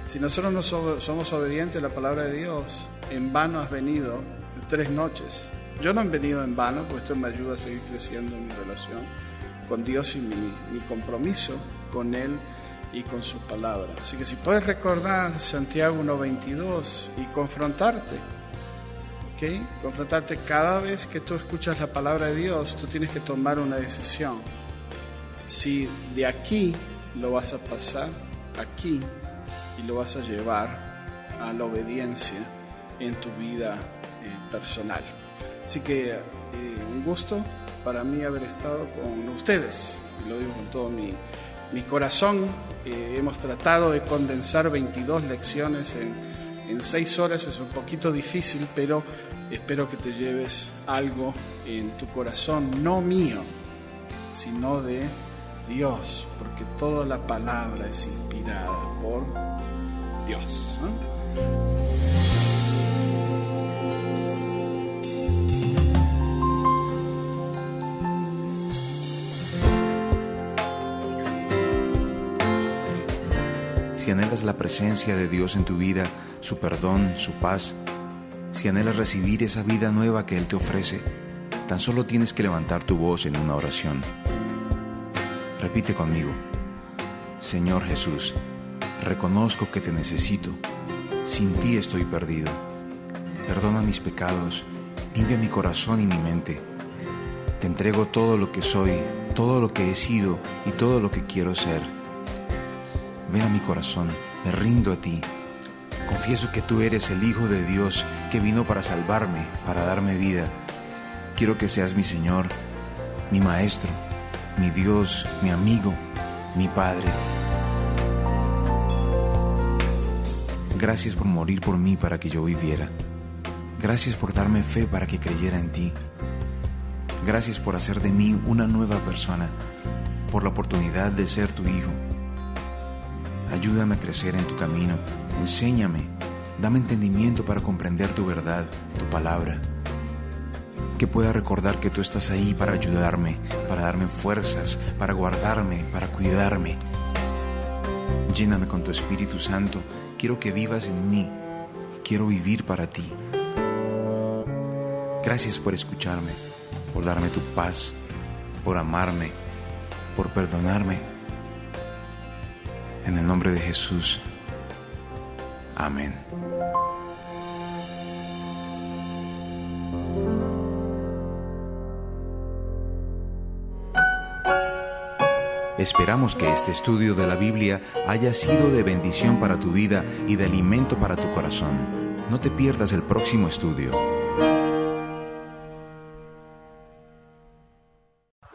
Si nosotros no somos obedientes a la palabra de Dios, en vano has venido tres noches. Yo no he venido en vano, porque esto me ayuda a seguir creciendo en mi relación con Dios y mi, compromiso con Él y con su palabra. Así que si puedes recordar Santiago 1.22 y confrontarte, Confrontarte cada vez que tú escuchas la palabra de Dios, tú tienes que tomar una decisión. Si de aquí lo vas a pasar, aquí y lo vas a llevar a la obediencia en tu vida eh, personal. Así que eh, un gusto para mí haber estado con ustedes, lo digo con todo mi, mi corazón. Eh, hemos tratado de condensar 22 lecciones en, en 6 horas, es un poquito difícil, pero espero que te lleves algo en tu corazón, no mío, sino de Dios, porque toda la palabra es inspirada por Dios. La presencia de Dios en tu vida, su perdón, su paz, si anhelas recibir esa vida nueva que Él te ofrece, tan solo tienes que levantar tu voz en una oración. Repite conmigo, Señor Jesús, reconozco que te necesito, sin ti estoy perdido. Perdona mis pecados, limpia mi corazón y mi mente. Te entrego todo lo que soy, todo lo que he sido y todo lo que quiero ser. Ven a mi corazón, me rindo a ti. Confieso que tú eres el Hijo de Dios que vino para salvarme, para darme vida. Quiero que seas mi Señor, mi Maestro mi Dios, mi amigo, mi Padre. Gracias por morir por mí para que yo viviera. Gracias por darme fe para que creyera en ti. Gracias por hacer de mí una nueva persona, por la oportunidad de ser tu hijo. Ayúdame a crecer en tu camino, enséñame Dame entendimiento para comprender tu verdad, tu palabra. Que pueda recordar que tú estás ahí para ayudarme, para darme fuerzas, para guardarme, para cuidarme. Lléname con tu Espíritu Santo. Quiero que vivas en mí. Quiero vivir para ti. Gracias por escucharme, por darme tu paz, por amarme, por perdonarme. En el nombre de Jesús. Amén. Esperamos que este estudio de la Biblia haya sido de bendición para tu vida y de alimento para tu corazón. No te pierdas el próximo estudio.